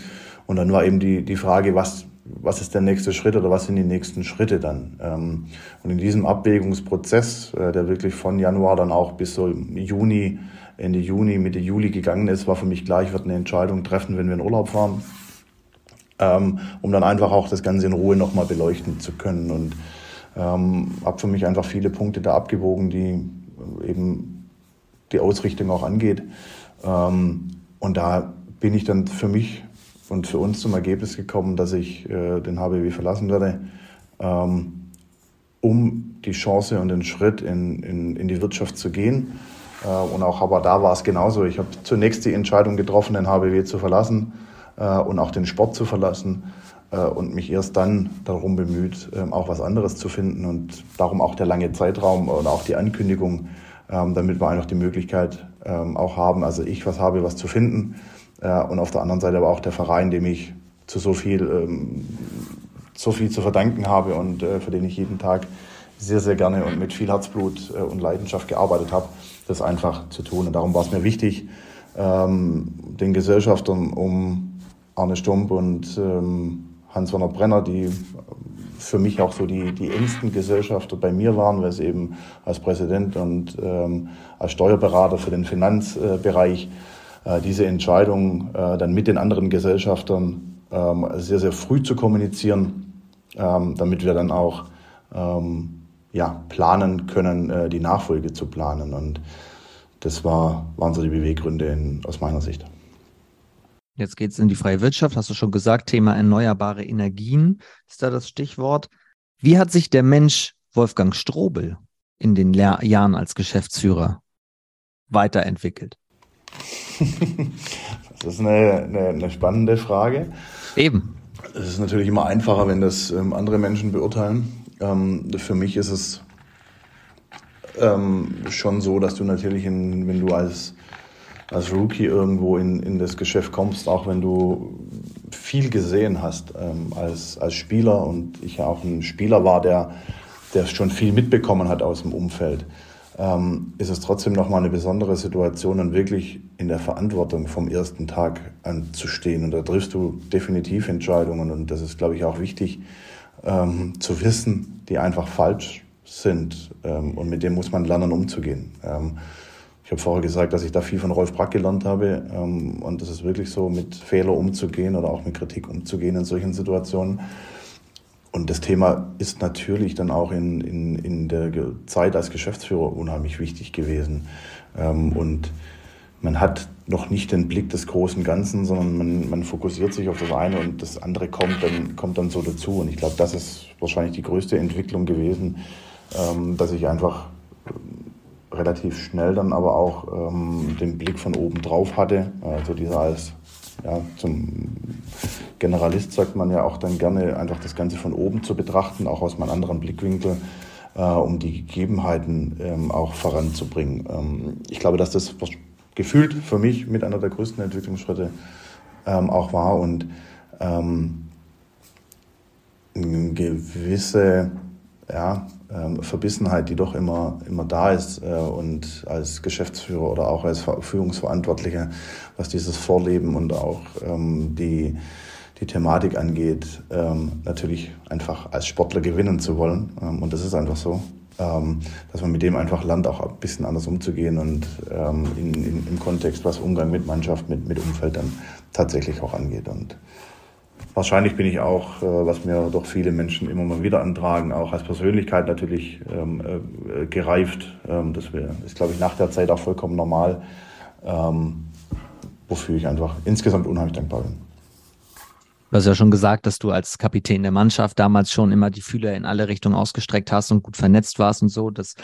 Und dann war eben die, die Frage, was, was ist der nächste Schritt oder was sind die nächsten Schritte dann? Ähm, und in diesem Abwägungsprozess, äh, der wirklich von Januar dann auch bis so Juni, Ende Juni, Mitte Juli gegangen ist, war für mich klar, ich werde eine Entscheidung treffen, wenn wir in Urlaub fahren, ähm, um dann einfach auch das Ganze in Ruhe nochmal beleuchten zu können. Und ähm, habe für mich einfach viele Punkte da abgewogen, die eben die Ausrichtung auch angeht. Ähm, und da bin ich dann für mich und für uns zum Ergebnis gekommen, dass ich äh, den HBW verlassen werde, ähm, um die Chance und den Schritt in, in, in die Wirtschaft zu gehen. Äh, und auch aber da war es genauso. Ich habe zunächst die Entscheidung getroffen, den HBW zu verlassen äh, und auch den Sport zu verlassen äh, und mich erst dann darum bemüht, ähm, auch was anderes zu finden und darum auch der lange Zeitraum und auch die Ankündigung, ähm, damit wir einfach die Möglichkeit ähm, auch haben, also ich was habe, was zu finden äh, und auf der anderen Seite aber auch der Verein, dem ich zu so viel, so viel zu verdanken habe und äh, für den ich jeden Tag sehr, sehr gerne und mit viel Herzblut und Leidenschaft gearbeitet habe, das einfach zu tun. Und darum war es mir wichtig, den Gesellschaftern um Arne Stump und Hans-Werner Brenner, die für mich auch so die, die engsten Gesellschafter bei mir waren, weil sie eben als Präsident und ähm, als Steuerberater für den Finanzbereich äh, diese Entscheidung äh, dann mit den anderen Gesellschaftern ähm, sehr, sehr früh zu kommunizieren, ähm, damit wir dann auch ähm, ja, planen können, äh, die Nachfolge zu planen. Und das war, waren so die Beweggründe in, aus meiner Sicht. Jetzt geht es in die freie Wirtschaft, hast du schon gesagt, Thema erneuerbare Energien ist da das Stichwort. Wie hat sich der Mensch Wolfgang Strobel in den Lehr Jahren als Geschäftsführer weiterentwickelt? das ist eine, eine, eine, spannende Frage. Eben. Es ist natürlich immer einfacher, wenn das ähm, andere Menschen beurteilen. Ähm, für mich ist es ähm, schon so, dass du natürlich, in, wenn du als als Rookie irgendwo in, in das Geschäft kommst, auch wenn du viel gesehen hast ähm, als, als Spieler und ich ja auch ein Spieler war, der, der schon viel mitbekommen hat aus dem Umfeld, ähm, ist es trotzdem nochmal eine besondere Situation, dann wirklich in der Verantwortung vom ersten Tag anzustehen. Und da triffst du definitiv Entscheidungen und das ist, glaube ich, auch wichtig ähm, zu wissen, die einfach falsch sind ähm, und mit dem muss man lernen umzugehen. Ich habe vorher gesagt, dass ich da viel von Rolf Brack gelernt habe. Ähm, und das ist wirklich so, mit Fehlern umzugehen oder auch mit Kritik umzugehen in solchen Situationen. Und das Thema ist natürlich dann auch in, in, in der Zeit als Geschäftsführer unheimlich wichtig gewesen. Ähm, und man hat noch nicht den Blick des großen Ganzen, sondern man, man fokussiert sich auf das eine und das andere kommt dann, kommt dann so dazu. Und ich glaube, das ist wahrscheinlich die größte Entwicklung gewesen, ähm, dass ich einfach relativ schnell dann aber auch ähm, den Blick von oben drauf hatte. Also dieser als ja, zum Generalist sagt man ja auch dann gerne, einfach das Ganze von oben zu betrachten, auch aus einem anderen Blickwinkel, äh, um die Gegebenheiten ähm, auch voranzubringen. Ähm, ich glaube, dass das gefühlt für mich mit einer der größten Entwicklungsschritte ähm, auch war und ähm, gewisse ja, ähm, Verbissenheit, die doch immer, immer da ist äh, und als Geschäftsführer oder auch als Führungsverantwortlicher, was dieses Vorleben und auch ähm, die, die Thematik angeht, ähm, natürlich einfach als Sportler gewinnen zu wollen. Und das ist einfach so, dass man mit dem einfach lernt, auch ein bisschen anders umzugehen und in, in, im Kontext, was Umgang mit Mannschaft, mit, mit Umfeld dann tatsächlich auch angeht. Und Wahrscheinlich bin ich auch, äh, was mir doch viele Menschen immer mal wieder antragen, auch als Persönlichkeit natürlich ähm, äh, gereift. Ähm, das ist, glaube ich, nach der Zeit auch vollkommen normal, ähm, wofür ich einfach insgesamt unheimlich dankbar bin. Du hast ja schon gesagt, dass du als Kapitän der Mannschaft damals schon immer die Fühler in alle Richtungen ausgestreckt hast und gut vernetzt warst und so. Das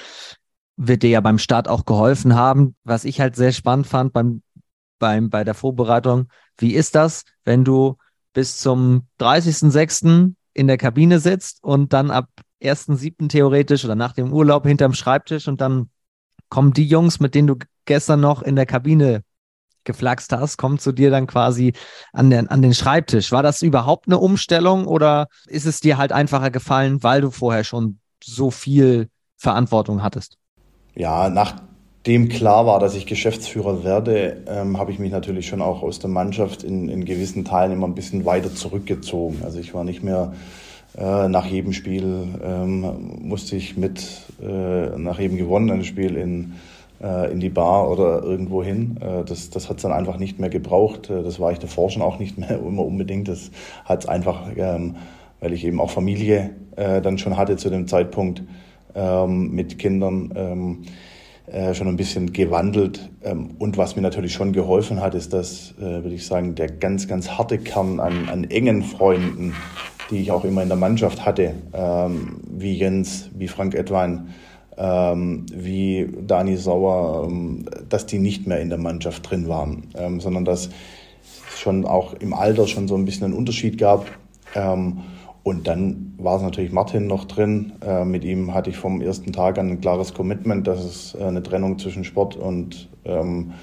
wird dir ja beim Start auch geholfen haben. Was ich halt sehr spannend fand beim, beim, bei der Vorbereitung, wie ist das, wenn du bis zum 30.06. in der Kabine sitzt und dann ab 1.07. theoretisch oder nach dem Urlaub hinterm Schreibtisch und dann kommen die Jungs, mit denen du gestern noch in der Kabine geflaxt hast, kommen zu dir dann quasi an den, an den Schreibtisch. War das überhaupt eine Umstellung oder ist es dir halt einfacher gefallen, weil du vorher schon so viel Verantwortung hattest? Ja, nach dem klar war, dass ich Geschäftsführer werde, ähm, habe ich mich natürlich schon auch aus der Mannschaft in, in gewissen Teilen immer ein bisschen weiter zurückgezogen. Also ich war nicht mehr äh, nach jedem Spiel, ähm, musste ich mit äh, nach jedem gewonnenen Spiel in, äh, in die Bar oder irgendwo hin. Äh, das das hat es dann einfach nicht mehr gebraucht. Äh, das war ich davor schon auch nicht mehr immer unbedingt. Das hat es einfach, ähm, weil ich eben auch Familie äh, dann schon hatte zu dem Zeitpunkt ähm, mit Kindern ähm, äh, schon ein bisschen gewandelt. Ähm, und was mir natürlich schon geholfen hat, ist, dass, äh, würde ich sagen, der ganz, ganz harte Kern an, an engen Freunden, die ich auch immer in der Mannschaft hatte, ähm, wie Jens, wie Frank Edwein, ähm, wie Dani Sauer, dass die nicht mehr in der Mannschaft drin waren, sondern dass es schon auch im Alter schon so ein bisschen einen Unterschied gab. Und dann war es natürlich Martin noch drin. Äh, mit ihm hatte ich vom ersten Tag an ein klares Commitment, dass es äh, eine Trennung zwischen Sport und ähm,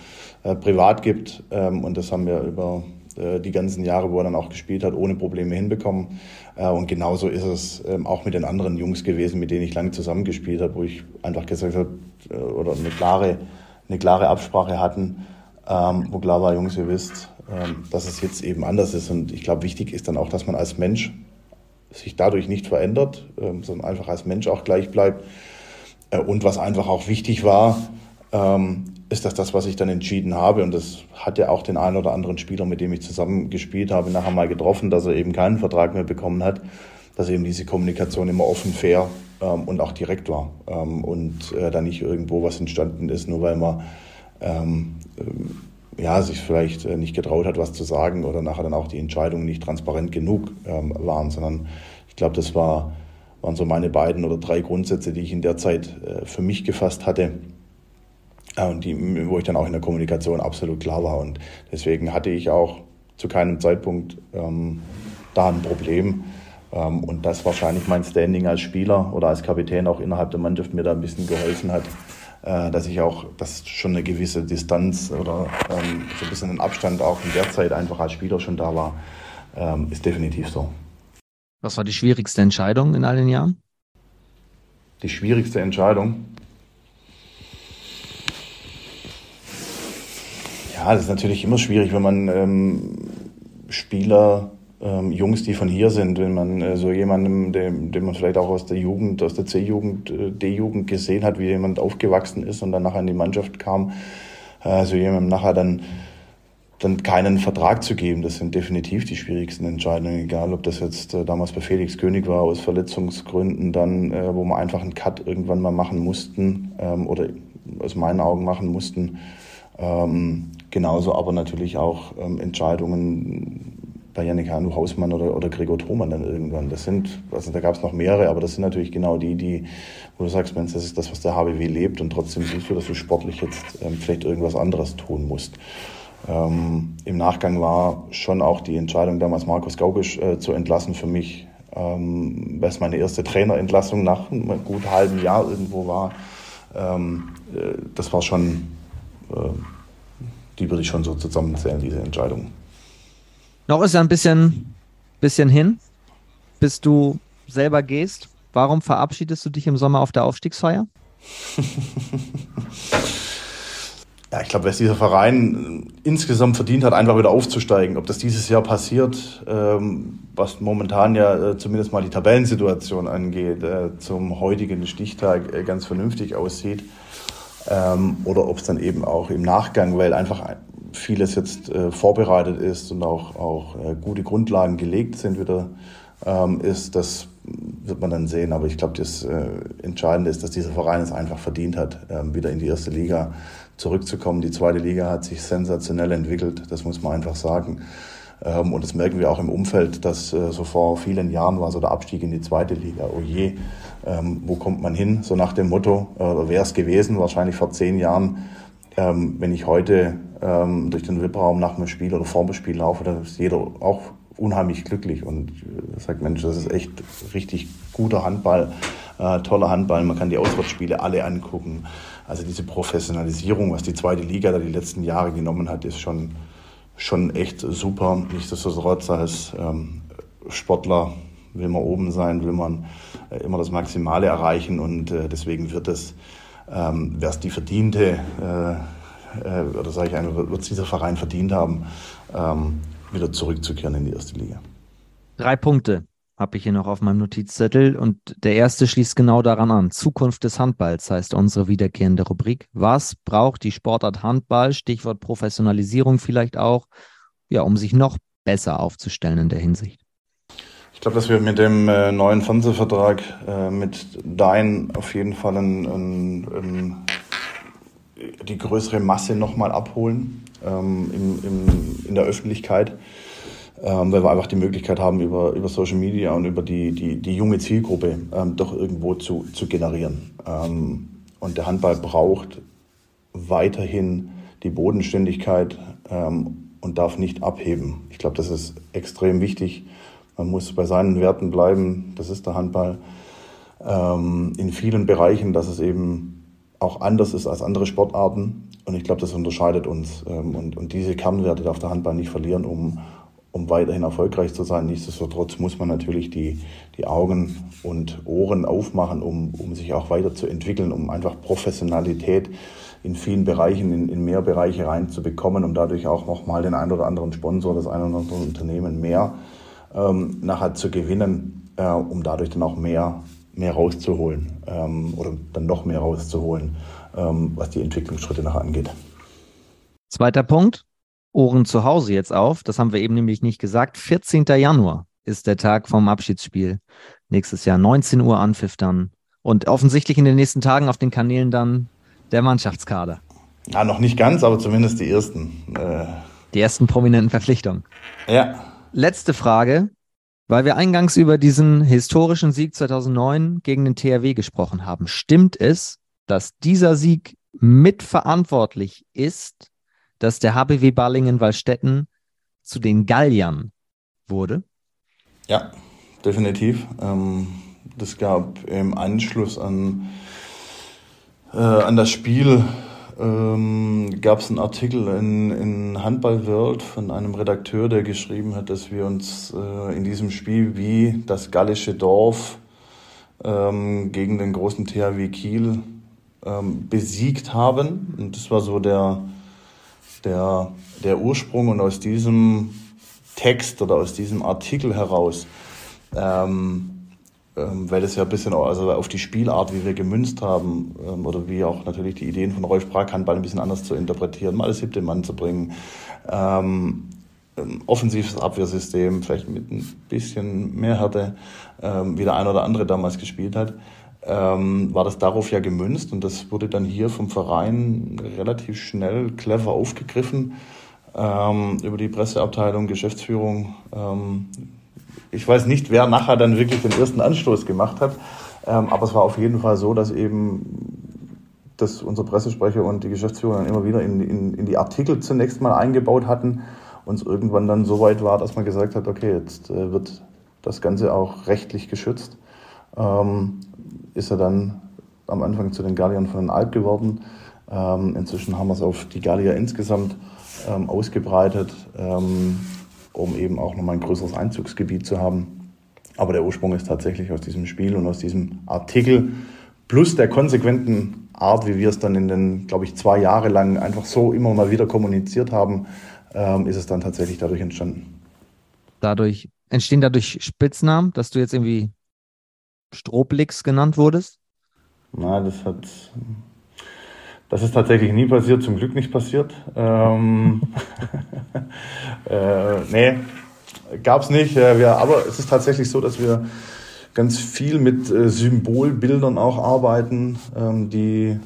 äh, Privat gibt. Ähm, und das haben wir über äh, die ganzen Jahre, wo er dann auch gespielt hat, ohne Probleme hinbekommen. Äh, und genauso ist es ähm, auch mit den anderen Jungs gewesen, mit denen ich lange zusammengespielt habe, wo ich einfach gesagt habe, äh, oder eine klare, eine klare Absprache hatten, ähm, wo klar war, Jungs, ihr wisst, ähm, dass es jetzt eben anders ist. Und ich glaube, wichtig ist dann auch, dass man als Mensch sich dadurch nicht verändert, ähm, sondern einfach als Mensch auch gleich bleibt. Äh, und was einfach auch wichtig war, ähm, ist, dass das, was ich dann entschieden habe, und das hat ja auch den einen oder anderen Spieler, mit dem ich zusammen gespielt habe, nachher mal getroffen, dass er eben keinen Vertrag mehr bekommen hat, dass eben diese Kommunikation immer offen, fair ähm, und auch direkt war. Und äh, da nicht irgendwo was entstanden ist, nur weil man ja, sich vielleicht äh, nicht getraut hat, was zu sagen oder nachher dann auch die Entscheidungen nicht transparent genug ähm, waren, sondern ich glaube, das war, waren so meine beiden oder drei Grundsätze, die ich in der Zeit äh, für mich gefasst hatte äh, und die, wo ich dann auch in der Kommunikation absolut klar war. Und deswegen hatte ich auch zu keinem Zeitpunkt ähm, da ein Problem. Ähm, und das wahrscheinlich mein Standing als Spieler oder als Kapitän auch innerhalb der Mannschaft mir da ein bisschen geholfen hat, dass ich auch, dass schon eine gewisse Distanz oder ähm, so ein bisschen ein Abstand auch in der Zeit einfach als Spieler schon da war, ähm, ist definitiv so. Was war die schwierigste Entscheidung in all den Jahren? Die schwierigste Entscheidung? Ja, das ist natürlich immer schwierig, wenn man ähm, Spieler ähm, Jungs, die von hier sind, wenn man äh, so jemandem, den, den man vielleicht auch aus der Jugend, aus der C-Jugend, äh, D-Jugend gesehen hat, wie jemand aufgewachsen ist und dann nachher in die Mannschaft kam, äh, so jemandem nachher dann dann keinen Vertrag zu geben, das sind definitiv die schwierigsten Entscheidungen, egal ob das jetzt äh, damals bei Felix König war, aus Verletzungsgründen, dann, äh, wo wir einfach einen Cut irgendwann mal machen mussten ähm, oder aus meinen Augen machen mussten. Ähm, genauso aber natürlich auch ähm, Entscheidungen bei Yannick Hanu Hausmann oder, oder Gregor Thoman dann irgendwann. Das sind, also da gab es noch mehrere, aber das sind natürlich genau die, die, wo du sagst, Mensch, das ist das, was der HBW lebt und trotzdem siehst du, dass du sportlich jetzt ähm, vielleicht irgendwas anderes tun musst. Ähm, Im Nachgang war schon auch die Entscheidung, damals Markus Gaugisch äh, zu entlassen, für mich, ähm, es meine erste Trainerentlassung nach einem gut halben Jahr irgendwo war. Ähm, äh, das war schon, äh, die würde ich schon so zusammenzählen, diese Entscheidung. Noch ist ja ein bisschen, bisschen hin, bis du selber gehst. Warum verabschiedest du dich im Sommer auf der Aufstiegsfeier? ja, ich glaube, dass dieser Verein insgesamt verdient hat, einfach wieder aufzusteigen. Ob das dieses Jahr passiert, ähm, was momentan ja äh, zumindest mal die Tabellensituation angeht, äh, zum heutigen Stichtag äh, ganz vernünftig aussieht. Ähm, oder ob es dann eben auch im Nachgang, weil einfach vieles jetzt äh, vorbereitet ist und auch, auch äh, gute Grundlagen gelegt sind wieder, ähm, ist, das wird man dann sehen. Aber ich glaube, das äh, Entscheidende ist, dass dieser Verein es einfach verdient hat, ähm, wieder in die erste Liga zurückzukommen. Die zweite Liga hat sich sensationell entwickelt, das muss man einfach sagen. Ähm, und das merken wir auch im Umfeld, dass äh, so vor vielen Jahren war so der Abstieg in die zweite Liga. Oh je, ähm, wo kommt man hin? So nach dem Motto, äh, oder wäre es gewesen, wahrscheinlich vor zehn Jahren, ähm, wenn ich heute ähm, durch den VIP-Raum nach dem Spiel oder vor dem Spiel laufe, dann ist jeder auch unheimlich glücklich und äh, sagt, Mensch, das ist echt richtig guter Handball, äh, toller Handball. Man kann die Auswärtsspiele alle angucken. Also diese Professionalisierung, was die zweite Liga da die letzten Jahre genommen hat, ist schon, schon echt super. Nichtsdestotrotz als ähm, Sportler will man oben sein, will man äh, immer das Maximale erreichen und äh, deswegen wird es ähm, wer es die verdiente, äh, äh, oder sage ich einfach, wird es dieser Verein verdient haben, ähm, wieder zurückzukehren in die erste Liga. Drei Punkte habe ich hier noch auf meinem Notizzettel und der erste schließt genau daran an. Zukunft des Handballs heißt unsere wiederkehrende Rubrik. Was braucht die Sportart Handball? Stichwort Professionalisierung vielleicht auch, ja, um sich noch besser aufzustellen in der Hinsicht. Ich glaube, dass wir mit dem äh, neuen Fernsehvertrag äh, mit Dein auf jeden Fall ein, ein, ein, die größere Masse nochmal abholen ähm, im, im, in der Öffentlichkeit ähm, weil wir einfach die Möglichkeit haben, über, über Social Media und über die, die, die junge Zielgruppe ähm, doch irgendwo zu, zu generieren. Ähm, und der Handball braucht weiterhin die Bodenständigkeit ähm, und darf nicht abheben. Ich glaube, das ist extrem wichtig. Man muss bei seinen Werten bleiben. Das ist der Handball. Ähm, in vielen Bereichen, dass es eben auch anders ist als andere Sportarten. Und ich glaube, das unterscheidet uns. Ähm, und, und diese Kernwerte darf der Handball nicht verlieren, um um weiterhin erfolgreich zu sein. Nichtsdestotrotz muss man natürlich die, die Augen und Ohren aufmachen, um, um sich auch weiterzuentwickeln, um einfach Professionalität in vielen Bereichen, in, in mehr Bereiche reinzubekommen, um dadurch auch nochmal den einen oder anderen Sponsor, das ein oder andere Unternehmen mehr ähm, nachher zu gewinnen, äh, um dadurch dann auch mehr, mehr rauszuholen ähm, oder dann noch mehr rauszuholen, ähm, was die Entwicklungsschritte nachher angeht. Zweiter Punkt, Ohren zu Hause jetzt auf. Das haben wir eben nämlich nicht gesagt. 14. Januar ist der Tag vom Abschiedsspiel. Nächstes Jahr 19 Uhr Anpfiff dann. Und offensichtlich in den nächsten Tagen auf den Kanälen dann der Mannschaftskader. Ja, noch nicht ganz, aber zumindest die ersten. Äh die ersten prominenten Verpflichtungen. Ja. Letzte Frage, weil wir eingangs über diesen historischen Sieg 2009 gegen den THW gesprochen haben. Stimmt es, dass dieser Sieg mitverantwortlich ist dass der HBW Balingen-Wallstätten zu den Galliern wurde? Ja, definitiv. Ähm, das gab im Anschluss an, äh, an das Spiel ähm, gab es einen Artikel in, in Handball World von einem Redakteur, der geschrieben hat, dass wir uns äh, in diesem Spiel wie das gallische Dorf ähm, gegen den großen THW Kiel ähm, besiegt haben. Und das war so der, der, der Ursprung und aus diesem Text oder aus diesem Artikel heraus, ähm, ähm, weil das ja ein bisschen also auf die Spielart, wie wir gemünzt haben, ähm, oder wie auch natürlich die Ideen von Rolf Brag, Handball ein bisschen anders zu interpretieren, mal das siebte Mann zu bringen, ähm, offensives Abwehrsystem, vielleicht mit ein bisschen mehr Härte, ähm, wie der ein oder andere damals gespielt hat ähm, war das darauf ja gemünzt und das wurde dann hier vom Verein relativ schnell clever aufgegriffen ähm, über die Presseabteilung, Geschäftsführung. Ich weiß nicht, wer nachher dann wirklich den ersten Anstoß gemacht hat, ähm, aber es war auf jeden Fall so, dass eben dass unser Pressesprecher und die Geschäftsführung dann immer wieder in, in, in die Artikel zunächst mal eingebaut hatten und es irgendwann dann so weit war, dass man gesagt hat, okay, jetzt äh, wird das Ganze auch rechtlich geschützt. Ähm, ist er dann am Anfang zu den Galliern von den Alp geworden. Ähm, inzwischen haben wir es auf die Gallier insgesamt ähm, ausgebreitet, ähm, um eben auch nochmal ein größeres Einzugsgebiet zu haben. Aber der Ursprung ist tatsächlich aus diesem Spiel und aus diesem Artikel plus der konsequenten Art, wie wir es dann in den, glaube ich, zwei Jahre lang einfach so immer mal wieder kommuniziert haben, ähm, ist es dann tatsächlich dadurch entstanden. Dadurch entstehen dadurch Spitznamen, dass du jetzt irgendwie Stroblix genannt wurdest? Na, das hat. Das ist tatsächlich nie passiert, zum Glück nicht passiert. Ähm, äh, nee, gab es nicht. Wir, aber es ist tatsächlich so, dass wir ganz viel mit äh, Symbolbildern auch arbeiten, ähm, die,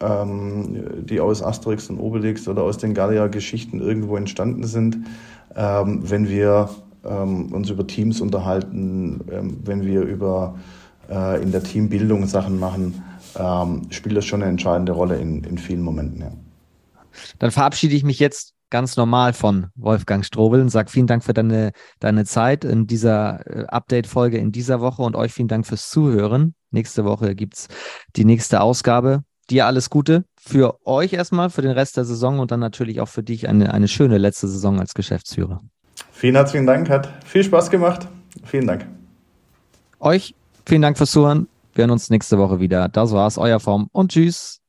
ähm, die aus Asterix und Obelix oder aus den Gallier-Geschichten irgendwo entstanden sind. Ähm, wenn wir ähm, uns über Teams unterhalten, ähm, wenn wir über äh, in der Teambildung Sachen machen, ähm, spielt das schon eine entscheidende Rolle in, in vielen Momenten. Ja. Dann verabschiede ich mich jetzt ganz normal von Wolfgang Strobel und sage vielen Dank für deine, deine Zeit in dieser äh, Update-Folge in dieser Woche und euch vielen Dank fürs Zuhören. Nächste Woche gibt es die nächste Ausgabe. Dir alles Gute für euch erstmal, für den Rest der Saison und dann natürlich auch für dich eine, eine schöne letzte Saison als Geschäftsführer. Vielen herzlichen Dank, hat viel Spaß gemacht. Vielen Dank. Euch Vielen Dank fürs Zuhören. Wir hören uns nächste Woche wieder. Das war's, euer Form und tschüss.